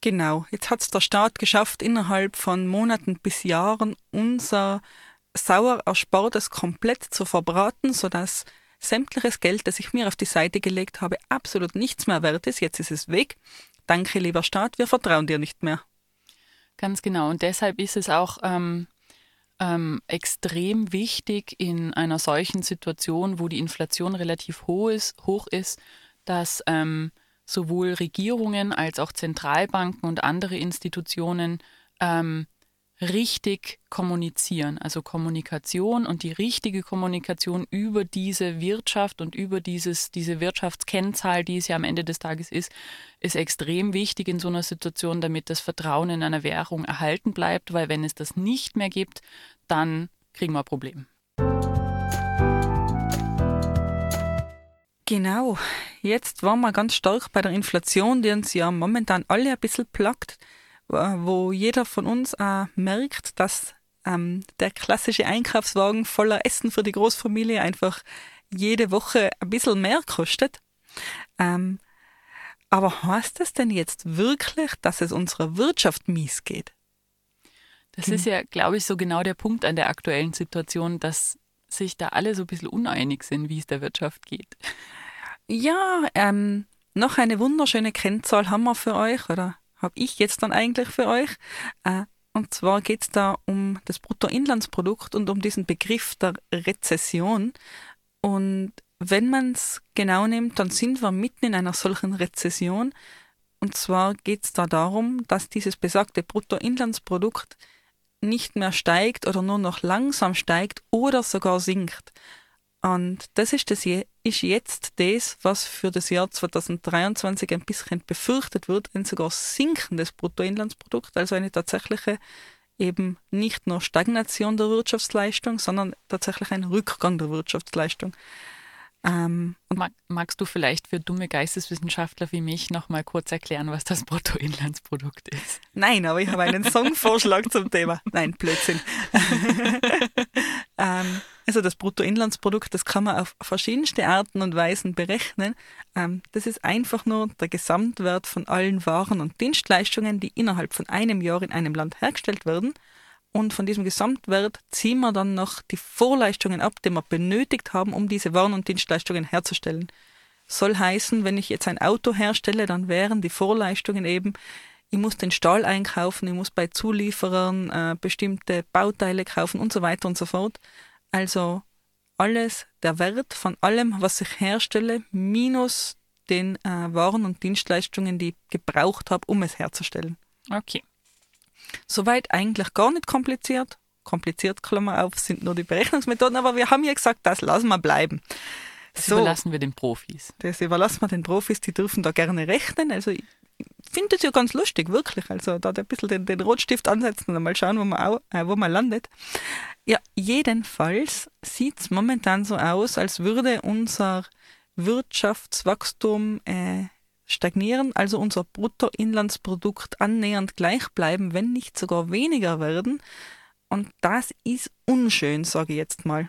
Genau, jetzt hat es der Staat geschafft, innerhalb von Monaten bis Jahren unser sauer Erspartes komplett zu verbraten, sodass sämtliches Geld, das ich mir auf die Seite gelegt habe, absolut nichts mehr wert ist. Jetzt ist es weg. Danke, lieber Staat, wir vertrauen dir nicht mehr. Ganz genau. Und deshalb ist es auch ähm, ähm, extrem wichtig in einer solchen Situation, wo die Inflation relativ hoch ist, hoch ist dass ähm, sowohl Regierungen als auch Zentralbanken und andere Institutionen ähm, richtig kommunizieren. Also Kommunikation und die richtige Kommunikation über diese Wirtschaft und über dieses, diese Wirtschaftskennzahl, die es ja am Ende des Tages ist, ist extrem wichtig in so einer Situation, damit das Vertrauen in einer Währung erhalten bleibt, weil wenn es das nicht mehr gibt, dann kriegen wir ein Problem. Genau. Jetzt waren wir ganz stark bei der Inflation, die uns ja momentan alle ein bisschen plagt, wo jeder von uns auch merkt, dass ähm, der klassische Einkaufswagen voller Essen für die Großfamilie einfach jede Woche ein bisschen mehr kostet. Ähm, aber heißt das denn jetzt wirklich, dass es unserer Wirtschaft mies geht? Das ist ja, glaube ich, so genau der Punkt an der aktuellen Situation, dass sich da alle so ein bisschen uneinig sind, wie es der Wirtschaft geht. Ja, ähm, noch eine wunderschöne Kennzahl haben wir für euch, oder habe ich jetzt dann eigentlich für euch. Äh, und zwar geht es da um das Bruttoinlandsprodukt und um diesen Begriff der Rezession. Und wenn man es genau nimmt, dann sind wir mitten in einer solchen Rezession. Und zwar geht es da darum, dass dieses besagte Bruttoinlandsprodukt nicht mehr steigt oder nur noch langsam steigt oder sogar sinkt. Und das ist, das ist jetzt das, was für das Jahr 2023 ein bisschen befürchtet wird, ein sogar sinkendes Bruttoinlandsprodukt, also eine tatsächliche eben nicht nur Stagnation der Wirtschaftsleistung, sondern tatsächlich ein Rückgang der Wirtschaftsleistung. Ähm, Mag, magst du vielleicht für dumme Geisteswissenschaftler wie mich nochmal kurz erklären, was das Bruttoinlandsprodukt ist? Nein, aber ich habe einen (laughs) Songvorschlag zum Thema. Nein, Blödsinn. (laughs) (laughs) ähm, also das Bruttoinlandsprodukt, das kann man auf verschiedenste Arten und Weisen berechnen. Ähm, das ist einfach nur der Gesamtwert von allen Waren und Dienstleistungen, die innerhalb von einem Jahr in einem Land hergestellt werden und von diesem Gesamtwert ziehen wir dann noch die Vorleistungen ab, die wir benötigt haben, um diese Waren und Dienstleistungen herzustellen. Soll heißen, wenn ich jetzt ein Auto herstelle, dann wären die Vorleistungen eben, ich muss den Stahl einkaufen, ich muss bei Zulieferern äh, bestimmte Bauteile kaufen und so weiter und so fort. Also alles, der Wert von allem, was ich herstelle, minus den äh, Waren und Dienstleistungen, die ich gebraucht habe, um es herzustellen. Okay. Soweit eigentlich gar nicht kompliziert. Kompliziert, Klammer auf, sind nur die Berechnungsmethoden, aber wir haben ja gesagt, das lassen wir bleiben. Das so, überlassen wir den Profis. Das überlassen wir den Profis, die dürfen da gerne rechnen. Also ich finde das ja ganz lustig, wirklich. Also da ein bisschen den, den Rotstift ansetzen und mal schauen, wo man, auch, äh, wo man landet. Ja, jedenfalls sieht es momentan so aus, als würde unser Wirtschaftswachstum äh, stagnieren, also unser Bruttoinlandsprodukt annähernd gleich bleiben, wenn nicht sogar weniger werden. Und das ist unschön, sage ich jetzt mal.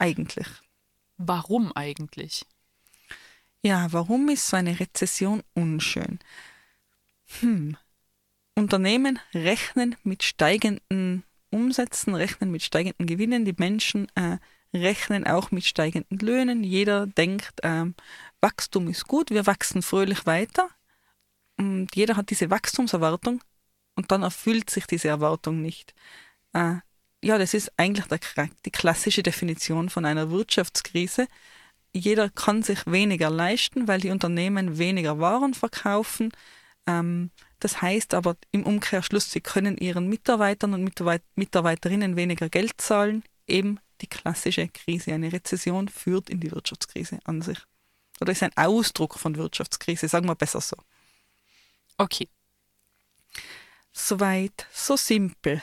Eigentlich. Warum eigentlich? Ja, warum ist so eine Rezession unschön? Hm. Unternehmen rechnen mit steigenden Umsätzen, rechnen mit steigenden Gewinnen. Die Menschen äh, rechnen auch mit steigenden Löhnen. Jeder denkt, ähm, Wachstum ist gut, wir wachsen fröhlich weiter. Und jeder hat diese Wachstumserwartung und dann erfüllt sich diese Erwartung nicht. Äh, ja, das ist eigentlich der, die klassische Definition von einer Wirtschaftskrise. Jeder kann sich weniger leisten, weil die Unternehmen weniger Waren verkaufen. Ähm, das heißt aber im Umkehrschluss, sie können ihren Mitarbeitern und Mitarbeiterinnen weniger Geld zahlen. Eben die klassische Krise. Eine Rezession führt in die Wirtschaftskrise an sich. Oder ist ein Ausdruck von Wirtschaftskrise, sagen wir besser so. Okay. Soweit, so simpel.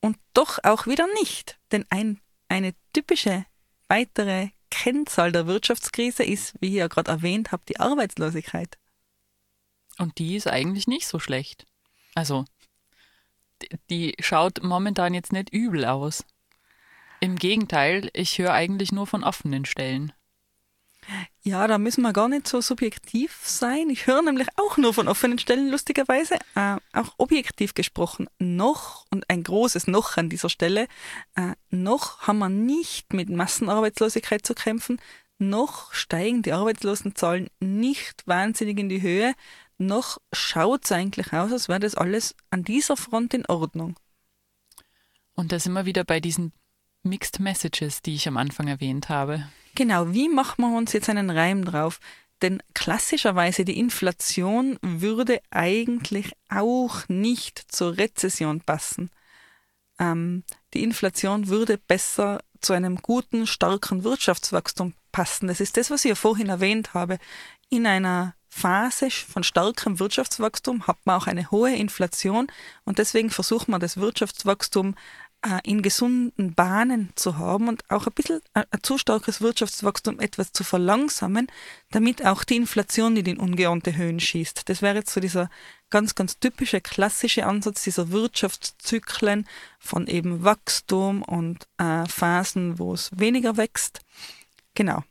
Und doch auch wieder nicht. Denn ein, eine typische weitere Kennzahl der Wirtschaftskrise ist, wie ihr ja gerade erwähnt habt, die Arbeitslosigkeit. Und die ist eigentlich nicht so schlecht. Also, die schaut momentan jetzt nicht übel aus. Im Gegenteil, ich höre eigentlich nur von offenen Stellen. Ja, da müssen wir gar nicht so subjektiv sein. Ich höre nämlich auch nur von offenen Stellen, lustigerweise. Äh, auch objektiv gesprochen, noch, und ein großes Noch an dieser Stelle, äh, noch haben wir nicht mit Massenarbeitslosigkeit zu kämpfen, noch steigen die Arbeitslosenzahlen nicht wahnsinnig in die Höhe, noch schaut es eigentlich aus, als wäre das alles an dieser Front in Ordnung. Und da sind wir wieder bei diesen Mixed Messages, die ich am Anfang erwähnt habe. Genau, wie machen wir uns jetzt einen Reim drauf? Denn klassischerweise die Inflation würde eigentlich auch nicht zur Rezession passen. Ähm, die Inflation würde besser zu einem guten, starken Wirtschaftswachstum passen. Das ist das, was ich ja vorhin erwähnt habe. In einer Phase von starkem Wirtschaftswachstum hat man auch eine hohe Inflation und deswegen versucht man das Wirtschaftswachstum äh, in gesunden Bahnen zu haben und auch ein bisschen ein zu starkes Wirtschaftswachstum etwas zu verlangsamen, damit auch die Inflation nicht in ungeahnte Höhen schießt. Das wäre jetzt so dieser ganz, ganz typische, klassische Ansatz dieser Wirtschaftszyklen von eben Wachstum und äh, Phasen, wo es weniger wächst. Genau.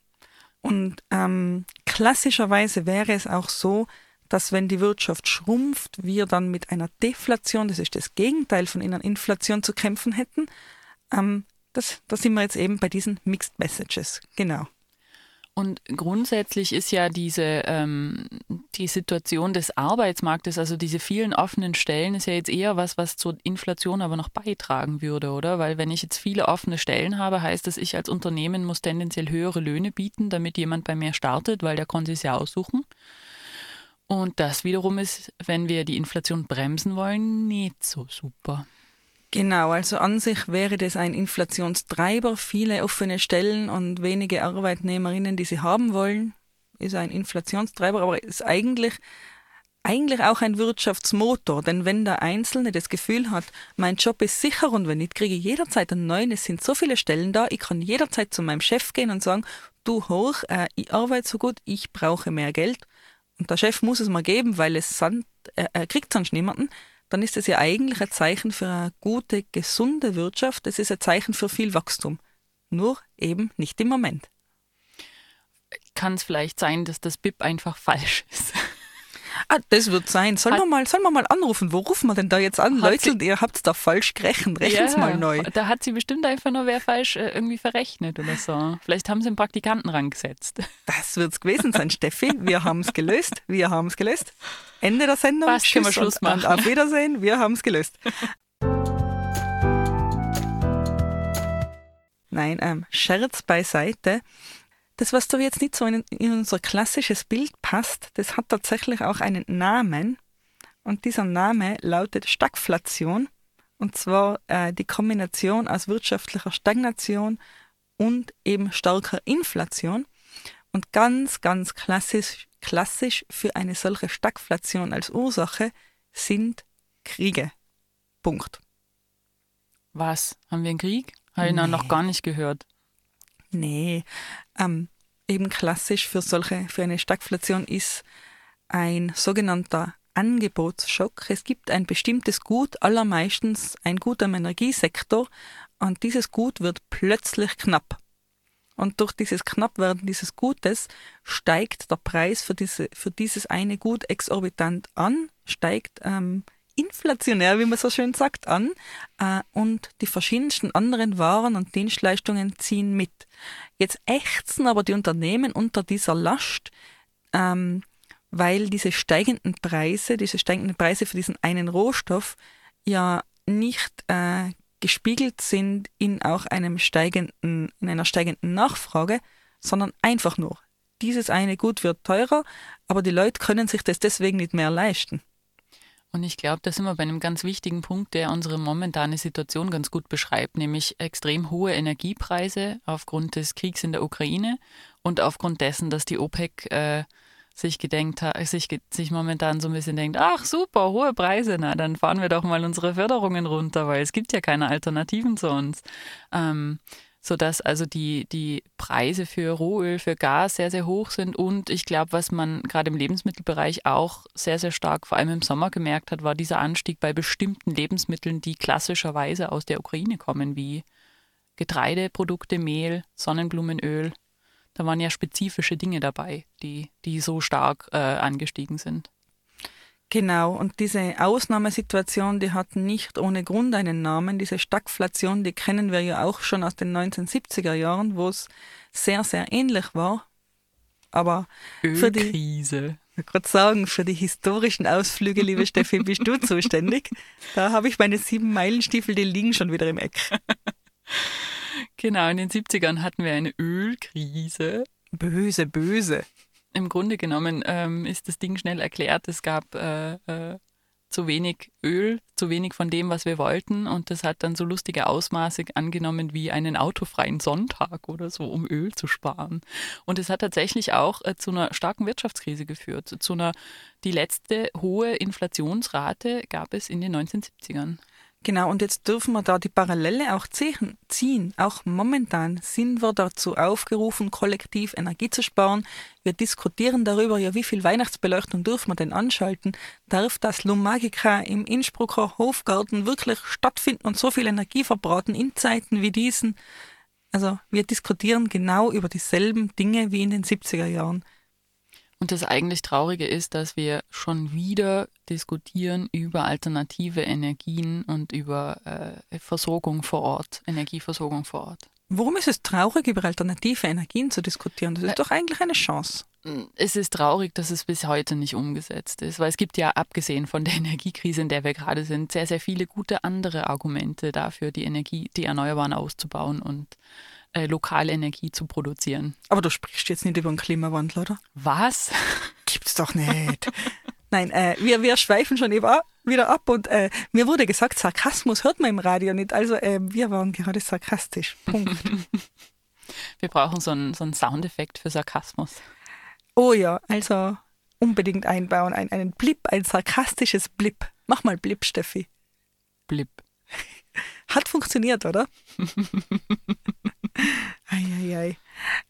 Und ähm, klassischerweise wäre es auch so, dass wenn die Wirtschaft schrumpft, wir dann mit einer Deflation, das ist das Gegenteil von einer Inflation zu kämpfen hätten. Ähm, das, da sind wir jetzt eben bei diesen Mixed Messages. Genau. Und grundsätzlich ist ja diese ähm, die Situation des Arbeitsmarktes, also diese vielen offenen Stellen, ist ja jetzt eher was, was zur Inflation aber noch beitragen würde, oder? Weil wenn ich jetzt viele offene Stellen habe, heißt das, ich als Unternehmen muss tendenziell höhere Löhne bieten, damit jemand bei mir startet, weil der konnte es ja aussuchen. Und das wiederum ist, wenn wir die Inflation bremsen wollen, nicht so super. Genau, also an sich wäre das ein Inflationstreiber. Viele offene Stellen und wenige Arbeitnehmerinnen, die sie haben wollen, ist ein Inflationstreiber, aber ist eigentlich eigentlich auch ein Wirtschaftsmotor, denn wenn der Einzelne das Gefühl hat, mein Job ist sicher und wenn nicht, kriege ich jederzeit einen neuen, es sind so viele Stellen da, ich kann jederzeit zu meinem Chef gehen und sagen, du hoch, äh, ich arbeite so gut, ich brauche mehr Geld. Und der Chef muss es mal geben, weil es er, er kriegt sonst niemanden, dann ist es ja eigentlich ein Zeichen für eine gute, gesunde Wirtschaft. Es ist ein Zeichen für viel Wachstum. Nur eben nicht im Moment. Kann es vielleicht sein, dass das BIP einfach falsch ist? Ah, das wird sein. Sollen, wir mal, sollen wir mal anrufen? Wo rufen wir denn da jetzt an? Leute, ihr habt es da falsch gerechnet. Rechnen ja, mal neu. Da hat sie bestimmt einfach nur wer falsch äh, irgendwie verrechnet oder so. Vielleicht haben sie einen Praktikanten rangesetzt. (laughs) Das wird es gewesen sein, Steffi. Wir haben es gelöst. Wir haben es gelöst. Ende der Sendung. Was können wir Schluss machen? Und auf Wiedersehen. Wir haben es gelöst. (laughs) Nein, ähm, Scherz beiseite das, was da jetzt nicht so in, in unser klassisches Bild passt, das hat tatsächlich auch einen Namen. Und dieser Name lautet Stagflation. Und zwar äh, die Kombination aus wirtschaftlicher Stagnation und eben starker Inflation. Und ganz, ganz klassisch, klassisch für eine solche Stagflation als Ursache sind Kriege. Punkt. Was? Haben wir einen Krieg? Habe ich nee. noch gar nicht gehört. Nee, ähm, eben klassisch für solche, für eine Stagflation ist ein sogenannter Angebotsschock. Es gibt ein bestimmtes Gut, allermeistens ein Gut am Energiesektor, und dieses Gut wird plötzlich knapp. Und durch dieses Knappwerden dieses Gutes steigt der Preis für, diese, für dieses eine Gut exorbitant an, steigt ähm, inflationär, wie man so schön sagt, an äh, und die verschiedensten anderen Waren und Dienstleistungen ziehen mit. Jetzt ächzen aber die Unternehmen unter dieser Last, ähm, weil diese steigenden Preise, diese steigenden Preise für diesen einen Rohstoff ja nicht äh, gespiegelt sind in auch einem steigenden, in einer steigenden Nachfrage, sondern einfach nur. Dieses eine Gut wird teurer, aber die Leute können sich das deswegen nicht mehr leisten. Und ich glaube, da sind wir bei einem ganz wichtigen Punkt, der unsere momentane Situation ganz gut beschreibt, nämlich extrem hohe Energiepreise aufgrund des Kriegs in der Ukraine und aufgrund dessen, dass die OPEC äh, sich gedenkt sich, sich momentan so ein bisschen denkt, ach super, hohe Preise, na dann fahren wir doch mal unsere Förderungen runter, weil es gibt ja keine Alternativen zu uns. Ähm, sodass also die, die Preise für Rohöl, für Gas sehr, sehr hoch sind. Und ich glaube, was man gerade im Lebensmittelbereich auch sehr, sehr stark, vor allem im Sommer gemerkt hat, war dieser Anstieg bei bestimmten Lebensmitteln, die klassischerweise aus der Ukraine kommen, wie Getreideprodukte, Mehl, Sonnenblumenöl. Da waren ja spezifische Dinge dabei, die, die so stark äh, angestiegen sind. Genau, und diese Ausnahmesituation, die hat nicht ohne Grund einen Namen. Diese Stagflation, die kennen wir ja auch schon aus den 1970er Jahren, wo es sehr, sehr ähnlich war. Aber für die Krise. Ich gerade sagen, für die historischen Ausflüge, liebe Steffi, bist du (laughs) zuständig. Da habe ich meine sieben Meilenstiefel, die liegen schon wieder im Eck. Genau, in den 70ern hatten wir eine Ölkrise. Böse, böse im Grunde genommen ähm, ist das Ding schnell erklärt. Es gab äh, äh, zu wenig Öl, zu wenig von dem, was wir wollten. Und das hat dann so lustige Ausmaße angenommen wie einen autofreien Sonntag oder so, um Öl zu sparen. Und es hat tatsächlich auch äh, zu einer starken Wirtschaftskrise geführt. Zu einer, die letzte hohe Inflationsrate gab es in den 1970ern. Genau, und jetzt dürfen wir da die Parallele auch ziehen. Auch momentan sind wir dazu aufgerufen, kollektiv Energie zu sparen. Wir diskutieren darüber, ja, wie viel Weihnachtsbeleuchtung dürfen wir denn anschalten? Darf das Lumagica im Innsbrucker Hofgarten wirklich stattfinden und so viel Energie verbraten in Zeiten wie diesen? Also wir diskutieren genau über dieselben Dinge wie in den 70er Jahren. Und das eigentlich Traurige ist, dass wir schon wieder diskutieren über alternative Energien und über äh, Versorgung vor Ort, Energieversorgung vor Ort. Warum ist es traurig, über alternative Energien zu diskutieren? Das ist doch eigentlich eine Chance. Es ist traurig, dass es bis heute nicht umgesetzt ist, weil es gibt ja, abgesehen von der (laughs) Energiekrise, in der wir gerade sind, sehr, sehr viele gute andere Argumente dafür, die Energie, die Erneuerbaren auszubauen und äh, lokale Energie zu produzieren. Aber du sprichst jetzt nicht über den Klimawandel, oder? Was? (laughs) Gibt's doch nicht. Nein, äh, wir, wir schweifen schon über, wieder ab und äh, mir wurde gesagt, Sarkasmus hört man im Radio nicht. Also äh, wir waren gerade sarkastisch. Punkt. (laughs) wir brauchen so einen, so einen Soundeffekt für Sarkasmus. Oh ja, also unbedingt einbauen. Ein, einen Blip, ein sarkastisches Blip. Mach mal Blip, Steffi. Blip. Hat funktioniert, oder? (laughs) Eieiei.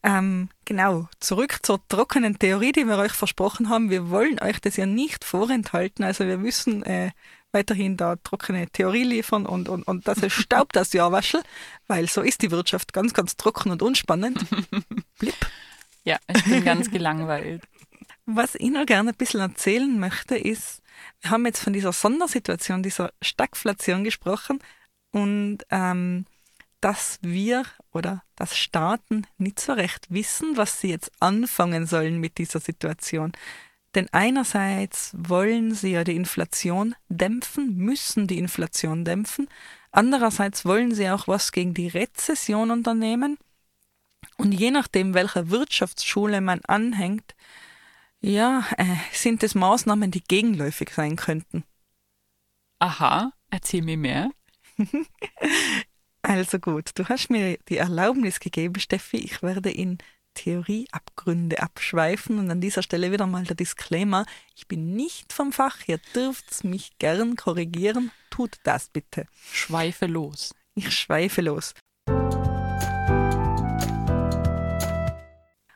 Ähm, genau, zurück zur trockenen Theorie, die wir euch versprochen haben. Wir wollen euch das ja nicht vorenthalten. Also wir müssen äh, weiterhin da trockene Theorie liefern und, und, und dass es staubt das Jahr waschel, weil so ist die Wirtschaft ganz, ganz trocken und unspannend. Blip. Ja, ich bin ganz gelangweilt. Was ich noch gerne ein bisschen erzählen möchte, ist, wir haben jetzt von dieser Sondersituation, dieser Stagflation gesprochen und ähm, dass wir oder dass Staaten nicht so recht wissen, was sie jetzt anfangen sollen mit dieser Situation. Denn einerseits wollen sie ja die Inflation dämpfen, müssen die Inflation dämpfen, andererseits wollen sie auch was gegen die Rezession unternehmen. Und je nachdem, welcher Wirtschaftsschule man anhängt, ja, äh, sind es Maßnahmen, die gegenläufig sein könnten. Aha, erzähl mir mehr. (laughs) Also gut, du hast mir die Erlaubnis gegeben, Steffi. Ich werde in Theorieabgründe abschweifen und an dieser Stelle wieder mal der Disclaimer. Ich bin nicht vom Fach, ihr dürft mich gern korrigieren. Tut das bitte. Schweife los. Ich schweife los.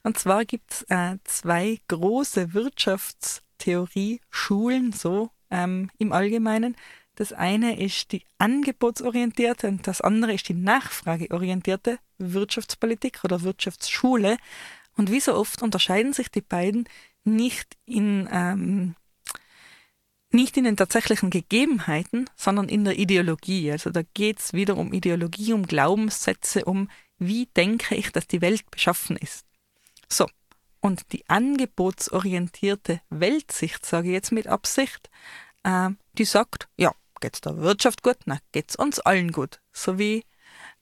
Und zwar gibt es äh, zwei große Wirtschaftstheorie-Schulen, so ähm, im Allgemeinen. Das eine ist die angebotsorientierte und das andere ist die nachfrageorientierte Wirtschaftspolitik oder Wirtschaftsschule. Und wie so oft unterscheiden sich die beiden nicht in, ähm, nicht in den tatsächlichen Gegebenheiten, sondern in der Ideologie. Also da geht es wieder um Ideologie, um Glaubenssätze, um wie denke ich, dass die Welt beschaffen ist. So, und die angebotsorientierte Weltsicht, sage ich jetzt mit Absicht, äh, die sagt, ja, geht's der Wirtschaft gut? Na, geht's uns allen gut. So wie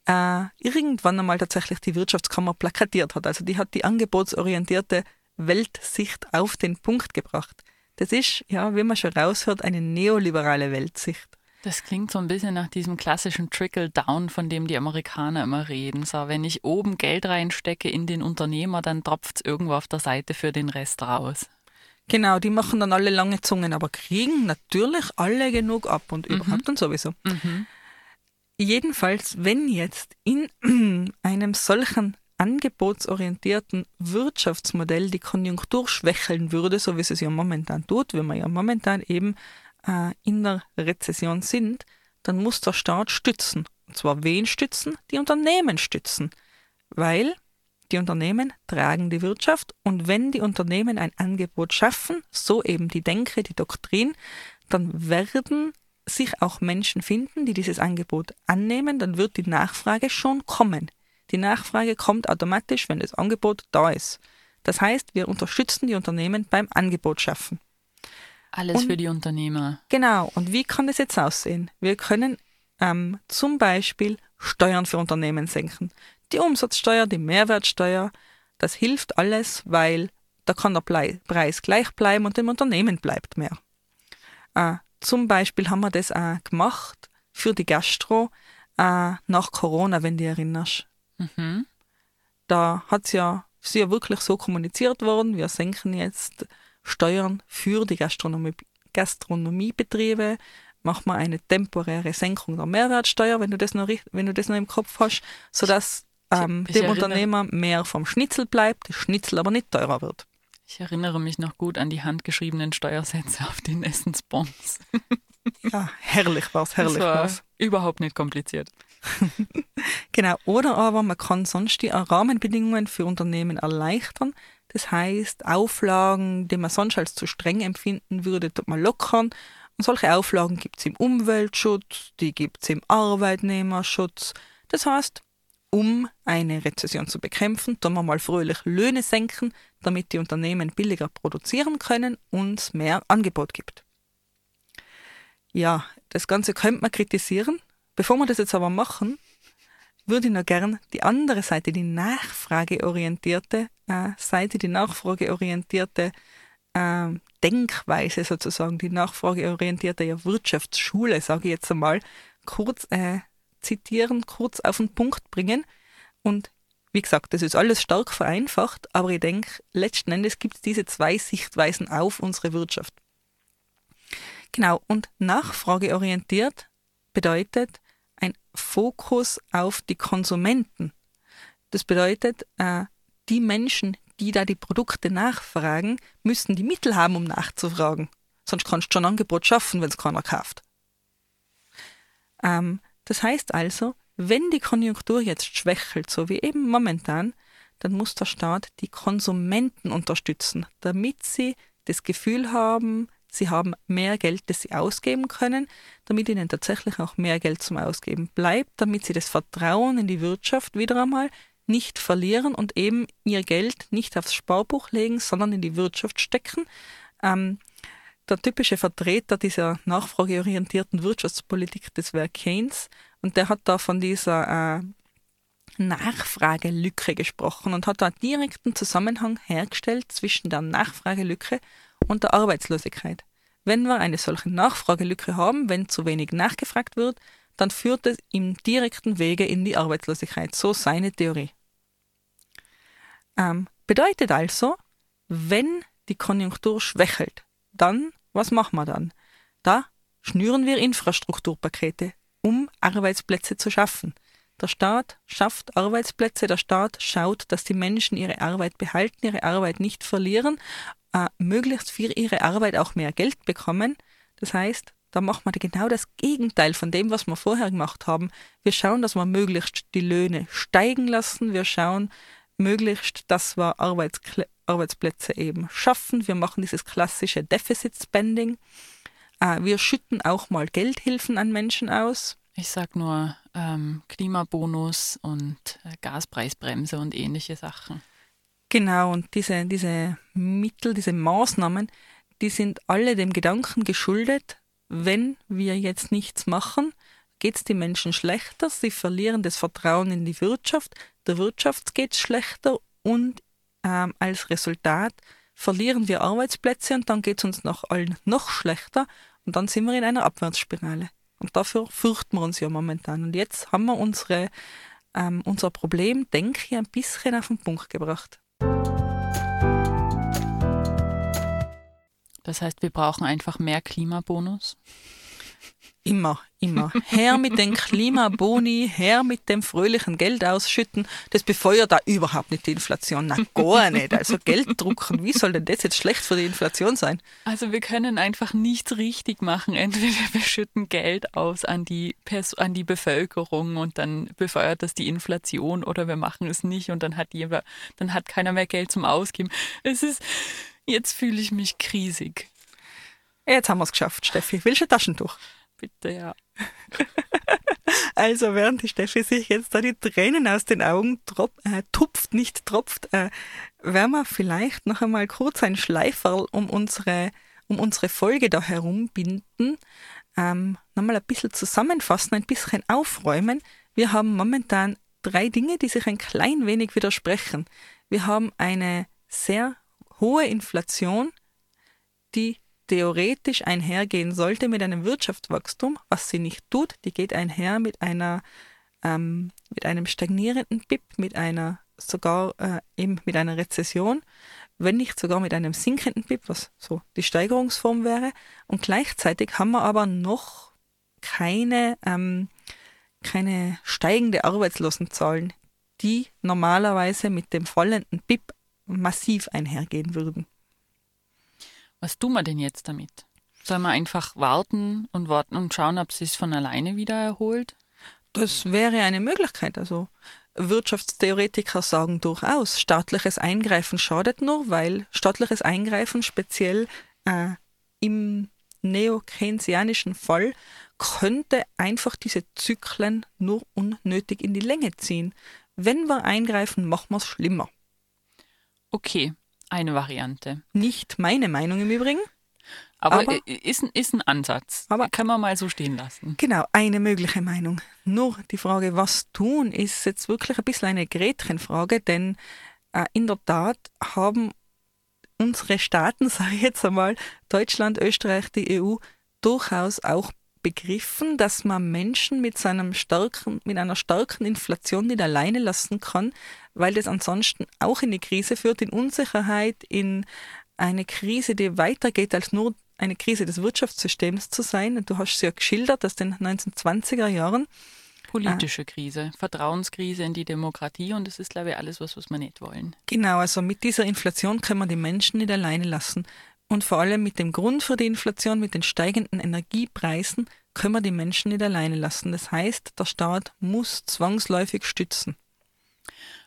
äh, irgendwann einmal tatsächlich die Wirtschaftskammer plakatiert hat. Also die hat die angebotsorientierte Weltsicht auf den Punkt gebracht. Das ist, ja, wie man schon raushört, eine neoliberale Weltsicht. Das klingt so ein bisschen nach diesem klassischen Trickle-Down, von dem die Amerikaner immer reden. So, wenn ich oben Geld reinstecke in den Unternehmer, dann tropft es irgendwo auf der Seite für den Rest raus. Genau, die machen dann alle lange Zungen, aber kriegen natürlich alle genug ab und mhm. überhaupt und sowieso. Mhm. Jedenfalls, wenn jetzt in (clears throat) einem solchen angebotsorientierten Wirtschaftsmodell die Konjunktur schwächeln würde, so wie es ja momentan tut, wenn wir ja momentan eben äh, in der Rezession sind, dann muss der Staat stützen. Und zwar wen stützen? Die Unternehmen stützen. Weil die Unternehmen tragen die Wirtschaft und wenn die Unternehmen ein Angebot schaffen, so eben die Denke, die Doktrin, dann werden sich auch Menschen finden, die dieses Angebot annehmen, dann wird die Nachfrage schon kommen. Die Nachfrage kommt automatisch, wenn das Angebot da ist. Das heißt, wir unterstützen die Unternehmen beim Angebot schaffen. Alles und, für die Unternehmer. Genau. Und wie kann das jetzt aussehen? Wir können ähm, zum Beispiel Steuern für Unternehmen senken die Umsatzsteuer, die Mehrwertsteuer, das hilft alles, weil da kann der Preis gleich bleiben und dem Unternehmen bleibt mehr. Äh, zum Beispiel haben wir das auch gemacht für die Gastro äh, nach Corona, wenn du dich erinnerst. Mhm. Da hat es ja, ist ja wirklich so kommuniziert worden, wir senken jetzt Steuern für die Gastronomie, Gastronomiebetriebe, macht man eine temporäre Senkung der Mehrwertsteuer, wenn du das noch, wenn du das noch im Kopf hast, sodass ähm, ich dem erinnere- Unternehmer mehr vom Schnitzel bleibt, das Schnitzel aber nicht teurer wird. Ich erinnere mich noch gut an die handgeschriebenen Steuersätze auf den Essensbons. (laughs) Ja, herrlich war's, herrlich das war war's. überhaupt nicht kompliziert. (laughs) Genau, oder aber man kann sonst die Rahmenbedingungen für Unternehmen erleichtern. Das heißt, Auflagen, die man sonst als zu streng empfinden würde, tut man lockern. Und solche Auflagen gibt es im Umweltschutz, die gibt es im Arbeitnehmerschutz. Das heißt, um eine Rezession zu bekämpfen, tun wir mal fröhlich Löhne senken, damit die Unternehmen billiger produzieren können und mehr Angebot gibt. Ja, das Ganze könnte man kritisieren. Bevor wir das jetzt aber machen, würde ich noch gern die andere Seite, die nachfrageorientierte äh, Seite, die nachfrageorientierte äh, Denkweise sozusagen, die nachfrageorientierte ja, Wirtschaftsschule, sage ich jetzt einmal, kurz äh, zitieren, kurz auf den Punkt bringen. Und wie gesagt, das ist alles stark vereinfacht, aber ich denke, letzten Endes gibt es diese zwei Sichtweisen auf unsere Wirtschaft. Genau, und nachfrageorientiert bedeutet ein Fokus auf die Konsumenten. Das bedeutet, äh, die Menschen, die da die Produkte nachfragen, müssen die Mittel haben, um nachzufragen. Sonst kannst du schon ein Angebot schaffen, wenn es keiner kauft. Ähm, das heißt also, wenn die Konjunktur jetzt schwächelt, so wie eben momentan, dann muss der Staat die Konsumenten unterstützen, damit sie das Gefühl haben, sie haben mehr Geld, das sie ausgeben können, damit ihnen tatsächlich auch mehr Geld zum Ausgeben bleibt, damit sie das Vertrauen in die Wirtschaft wieder einmal nicht verlieren und eben ihr Geld nicht aufs Sparbuch legen, sondern in die Wirtschaft stecken. Ähm, der typische Vertreter dieser nachfrageorientierten Wirtschaftspolitik, das wäre Keynes, und der hat da von dieser äh, Nachfragelücke gesprochen und hat da einen direkten Zusammenhang hergestellt zwischen der Nachfragelücke und der Arbeitslosigkeit. Wenn wir eine solche Nachfragelücke haben, wenn zu wenig nachgefragt wird, dann führt es im direkten Wege in die Arbeitslosigkeit. So seine Theorie. Ähm, bedeutet also, wenn die Konjunktur schwächelt, dann, was machen wir dann? Da schnüren wir Infrastrukturpakete, um Arbeitsplätze zu schaffen. Der Staat schafft Arbeitsplätze, der Staat schaut, dass die Menschen ihre Arbeit behalten, ihre Arbeit nicht verlieren, äh, möglichst für ihre Arbeit auch mehr Geld bekommen. Das heißt, da macht man genau das Gegenteil von dem, was wir vorher gemacht haben. Wir schauen, dass wir möglichst die Löhne steigen lassen. Wir schauen möglichst, dass wir Arbeitskle Arbeitsplätze eben schaffen. Wir machen dieses klassische Deficit Spending. Äh, wir schütten auch mal Geldhilfen an Menschen aus. Ich sag nur ähm, Klimabonus und äh, Gaspreisbremse und ähnliche Sachen. Genau, und diese, diese Mittel, diese Maßnahmen, die sind alle dem Gedanken geschuldet, wenn wir jetzt nichts machen, geht es den Menschen schlechter, sie verlieren das Vertrauen in die Wirtschaft, der Wirtschaft geht es schlechter und ähm, als Resultat verlieren wir Arbeitsplätze und dann geht es uns noch allen noch schlechter und dann sind wir in einer Abwärtsspirale. Und dafür fürchten wir uns ja momentan. Und jetzt haben wir unsere, ähm, unser Problem, denke ich, ein bisschen auf den Punkt gebracht. Das heißt, wir brauchen einfach mehr Klimabonus. Immer, immer. Her mit den Klimaboni, her mit dem fröhlichen Geld ausschütten. Das befeuert da überhaupt nicht die Inflation. Na, gar nicht. Also Geld drucken, wie soll denn das jetzt schlecht für die Inflation sein? Also wir können einfach nichts richtig machen. Entweder wir schütten Geld aus an die, Pers an die Bevölkerung und dann befeuert das die Inflation oder wir machen es nicht und dann hat jeder, dann hat keiner mehr Geld zum Ausgeben. Es ist, jetzt fühle ich mich krisig. Jetzt haben wir es geschafft, Steffi. Willst du ein Taschentuch? Bitte, ja. (laughs) Also während die Steffi sich jetzt da die Tränen aus den Augen trop, äh, tupft, nicht tropft, äh, werden wir vielleicht noch einmal kurz ein Schleiferl um unsere, um unsere Folge da herum binden, ähm, nochmal ein bisschen zusammenfassen, ein bisschen aufräumen. Wir haben momentan drei Dinge, die sich ein klein wenig widersprechen. Wir haben eine sehr hohe Inflation, die theoretisch einhergehen sollte mit einem Wirtschaftswachstum, was sie nicht tut. Die geht einher mit einer ähm, mit einem stagnierenden BIP, mit einer sogar äh, eben mit einer Rezession, wenn nicht sogar mit einem sinkenden BIP, was so die Steigerungsform wäre. Und gleichzeitig haben wir aber noch keine, ähm, keine steigende Arbeitslosenzahlen, die normalerweise mit dem fallenden BIP massiv einhergehen würden. Was tun wir denn jetzt damit? Sollen wir einfach warten und warten und schauen, ob es sich von alleine wieder erholt? Das wäre eine Möglichkeit. Also Wirtschaftstheoretiker sagen durchaus, staatliches Eingreifen schadet nur, weil staatliches Eingreifen speziell äh, im neo-keynesianischen Fall könnte einfach diese Zyklen nur unnötig in die Länge ziehen. Wenn wir eingreifen, machen wir es schlimmer. Okay, eine Variante. Nicht meine Meinung im Übrigen. Aber, Aber- ist, ein- ist ein Ansatz. Aber- Kann man mal so stehen lassen. Genau, eine mögliche Meinung. Nur die Frage, was tun, ist jetzt wirklich ein bisschen eine Gretchenfrage, denn äh, in der Tat haben unsere Staaten, (laughs) sage ich jetzt einmal, Deutschland, Österreich, die EU, durchaus auch begriffen, dass man Menschen mit, seinem starken, mit einer starken Inflation nicht alleine lassen kann, weil das ansonsten auch in die Krise führt, in Unsicherheit, in eine Krise, die weitergeht als nur eine Krise des Wirtschaftssystems zu sein. Und du hast es ja geschildert, dass in den 1920er Jahren Politische Krise, Vertrauenskrise in die Demokratie und das ist, glaube ich, alles was, was wir nicht wollen. Genau, also mit dieser Inflation können wir die Menschen nicht alleine lassen. Und vor allem mit dem Grund für die Inflation, mit den steigenden Energiepreisen, können wir die Menschen nicht alleine lassen. Das heißt, der Staat muss zwangsläufig stützen.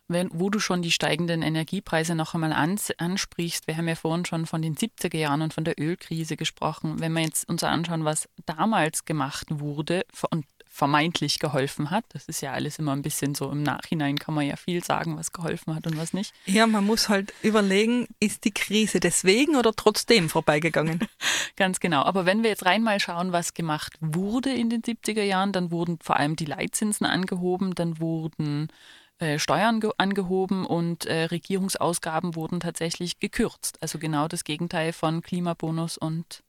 Wenn, wo du schon die steigenden Energiepreise noch einmal ans, ansprichst, wir haben ja vorhin schon von den 70er Jahren und von der Ölkrise gesprochen. Wenn wir jetzt uns anschauen, was damals gemacht wurde und vermeintlich geholfen hat, das ist ja alles immer ein bisschen so im Nachhinein kann man ja viel sagen, was geholfen hat und was nicht. Ja, man muss halt überlegen, ist die Krise deswegen oder trotzdem vorbeigegangen? (laughs) Ganz genau. Aber wenn wir jetzt rein mal schauen, was gemacht wurde in den 70er Jahren, dann wurden vor allem die Leitzinsen angehoben, dann wurden äh, Steuern ge- angehoben und äh, Regierungsausgaben wurden tatsächlich gekürzt. Also genau das Gegenteil von Klimabonus und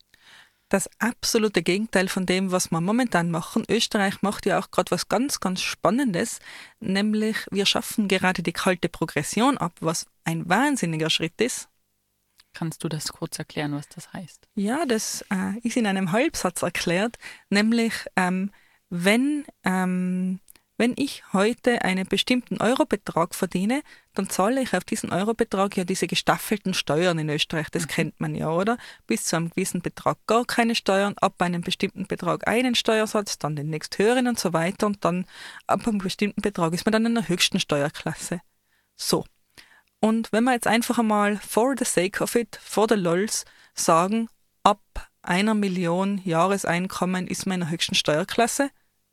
das absolute Gegenteil von dem, was wir momentan machen. Österreich macht ja auch gerade was ganz, ganz Spannendes, nämlich wir schaffen gerade die kalte Progression ab, was ein wahnsinniger Schritt ist. kannst du das kurz erklären, was das heißt? Ja, das äh, ist in einem Halbsatz erklärt, nämlich ähm, wenn, ähm, wenn ich heute einen bestimmten Eurobetrag verdiene, dann zahle ich auf diesen Eurobetrag ja diese gestaffelten Steuern in Österreich, das kennt man ja, oder? Bis zu einem gewissen Betrag gar keine Steuern, ab einem bestimmten Betrag einen Steuersatz, dann den nächsthöheren und so weiter und dann ab einem bestimmten Betrag ist man dann in der höchsten Steuerklasse. So. Und wenn wir jetzt einfach einmal for the sake of it, for the lols, sagen, ab einer Million Jahreseinkommen ist man in der höchsten Steuerklasse.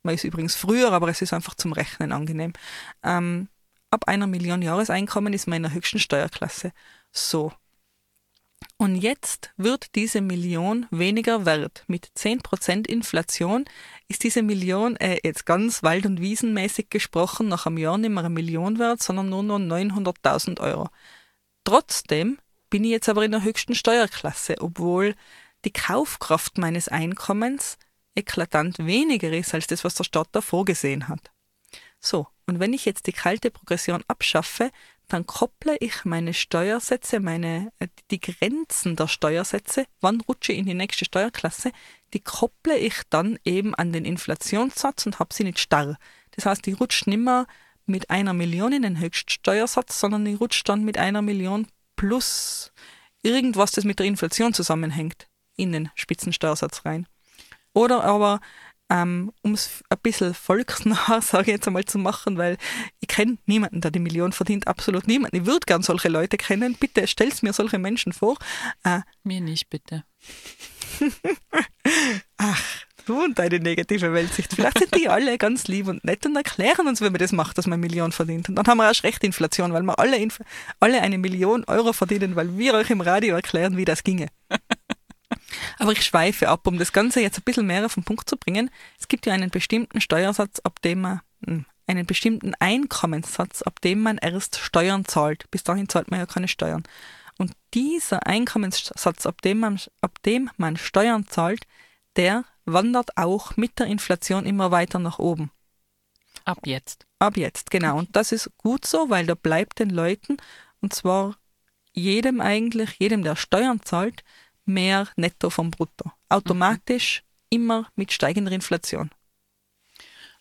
Man ist übrigens früher, aber es ist einfach zum Rechnen angenehm. Ähm, ab einer Million Jahreseinkommen ist man in der höchsten Steuerklasse. So. Und jetzt wird diese Million weniger wert. Mit 10% Inflation ist diese Million äh, jetzt ganz wald- und wiesenmäßig gesprochen nach einem Jahr nicht mehr eine Million wert, sondern nur noch 900.000 Euro. Trotzdem bin ich jetzt aber in der höchsten Steuerklasse, obwohl die Kaufkraft meines Einkommens eklatant weniger ist als das, was der Staat da vorgesehen hat. So, und wenn ich jetzt die kalte Progression abschaffe, dann kopple ich meine Steuersätze, meine, äh, die Grenzen der Steuersätze, wann rutsche ich in die nächste Steuerklasse, die kopple ich dann eben an den Inflationssatz und habe sie nicht starr. Das heißt, ich rutsche nicht mehr mit einer Million in den Höchststeuersatz, sondern ich rutsche dann mit einer Million plus irgendwas, das mit der Inflation zusammenhängt, in den Spitzensteuersatz rein. Oder aber, ähm, um es ein bisschen volksnah, (laughs) sage ich jetzt einmal, zu machen, weil ich kenne niemanden, der die Million verdient, absolut niemanden. Ich würde gern solche Leute kennen. Bitte stell's mir solche Menschen vor. Äh, Mir nicht, bitte. (laughs) ach, du und deine negative Weltsicht. Vielleicht sind die alle ganz lieb und nett und erklären uns, wenn man das macht, dass man eine Million verdient. Und dann haben wir erst recht Inflation, weil wir alle, Inf alle eine Million Euro verdienen, weil wir euch im Radio erklären, wie das ginge. Aber ich schweife ab, um das Ganze jetzt ein bisschen mehr auf den Punkt zu bringen. Es gibt ja einen bestimmten Steuersatz, ab dem man, hm, einen bestimmten Einkommenssatz, ab dem man erst Steuern zahlt. Bis dahin zahlt man ja keine Steuern. Und dieser Einkommenssatz, ab dem man, ab dem man Steuern zahlt, der wandert auch mit der Inflation immer weiter nach oben. Ab jetzt. Ab jetzt, genau. Und das ist gut so, weil da bleibt den Leuten, und zwar jedem eigentlich, jedem, der Steuern zahlt, mehr netto vom Brutto. Automatisch immer mit steigender Inflation.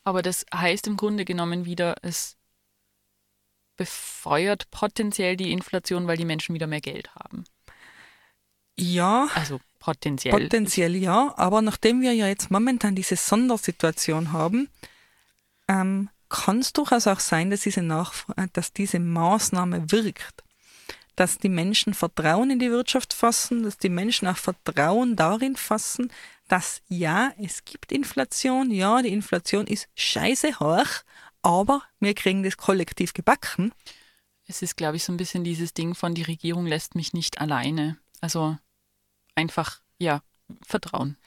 Aber das heißt im Grunde genommen wieder, es befeuert potenziell die Inflation, weil die Menschen wieder mehr Geld haben. Ja, Also potenziell. potenziell ja, aber nachdem wir ja jetzt momentan diese Sondersituation haben, ähm, kann es durchaus auch sein, dass diese, Nachf äh, dass diese Maßnahme wirkt. Dass die Menschen Vertrauen in die Wirtschaft fassen, dass die Menschen auch Vertrauen darin fassen, dass ja, es gibt Inflation, ja, die Inflation ist scheiße hoch, aber wir kriegen das kollektiv gebacken. Es ist, glaube ich, so ein bisschen dieses Ding von, die Regierung lässt mich nicht alleine. Also einfach, ja, Vertrauen.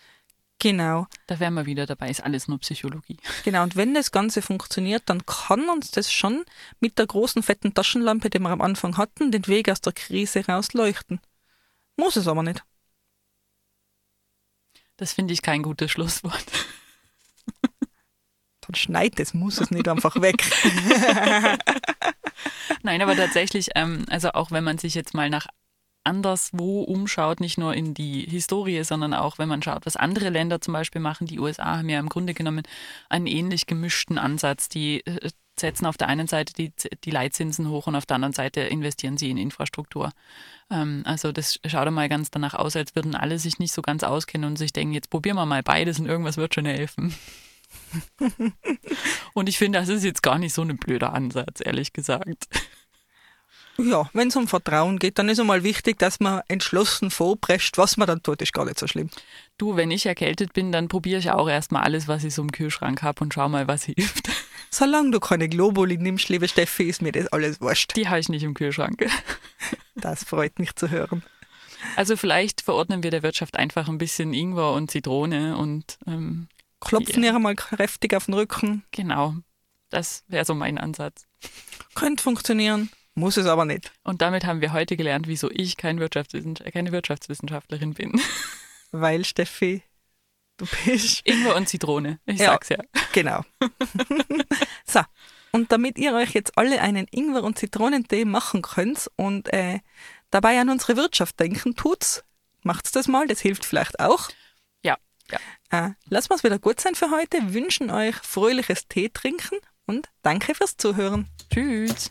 Genau. Da wären wir wieder dabei, ist alles nur Psychologie. Genau, und wenn das Ganze funktioniert, dann kann uns das schon mit der großen fetten Taschenlampe, die wir am Anfang hatten, den Weg aus der Krise rausleuchten. Muss es aber nicht. Das finde ich kein gutes Schlusswort. (laughs) Dann schneit es, muss es nicht einfach weg. (laughs) Nein, aber tatsächlich, ähm, also auch wenn man sich jetzt mal nach anderswo umschaut, nicht nur in die Historie, sondern auch wenn man schaut, was andere Länder zum Beispiel machen. Die USA haben ja im Grunde genommen einen ähnlich gemischten Ansatz. Die äh, setzen auf der einen Seite die, die Leitzinsen hoch und auf der anderen Seite investieren sie in Infrastruktur. Ähm, also das schaut einmal ganz danach aus, als würden alle sich nicht so ganz auskennen und sich denken, jetzt probieren wir mal beides und irgendwas wird schon helfen. (laughs) und ich finde, das ist jetzt gar nicht so ein blöder Ansatz, ehrlich gesagt. Ja, wenn es um Vertrauen geht, dann ist einmal wichtig, dass man entschlossen vorprescht, was man dann tut, ist gar nicht so schlimm. Du, wenn ich erkältet bin, dann probiere ich auch erstmal alles, was ich so im Kühlschrank habe und schau mal, was hilft. (laughs) Solange du keine Globuli nimmst, liebe Steffi, ist mir das alles wurscht. Die habe ich nicht im Kühlschrank. (laughs) Das freut mich zu hören. Also vielleicht verordnen wir der Wirtschaft einfach ein bisschen Ingwer und Zitrone und ähm, Klopfen ihr einmal kräftig auf den Rücken. genau, das wäre so mein Ansatz. Könnte funktionieren, muss es aber nicht. Und damit haben wir heute gelernt, wieso ich kein Wirtschaftswissenschaft keine Wirtschaftswissenschaftlerin bin. (laughs) Weil, Steffi, du bist. Ingwer und Zitrone, ich Ja. sag's ja. Genau. (laughs) so, und damit ihr euch jetzt alle einen Ingwer- und Zitronentee machen könnt und äh, dabei an unsere Wirtschaft denken, tut's. Macht's das mal, das hilft vielleicht auch. Ja, ja. Äh, lassen wir es wieder gut sein für heute, wünschen euch fröhliches Tee trinken und danke fürs Zuhören. Tschüss.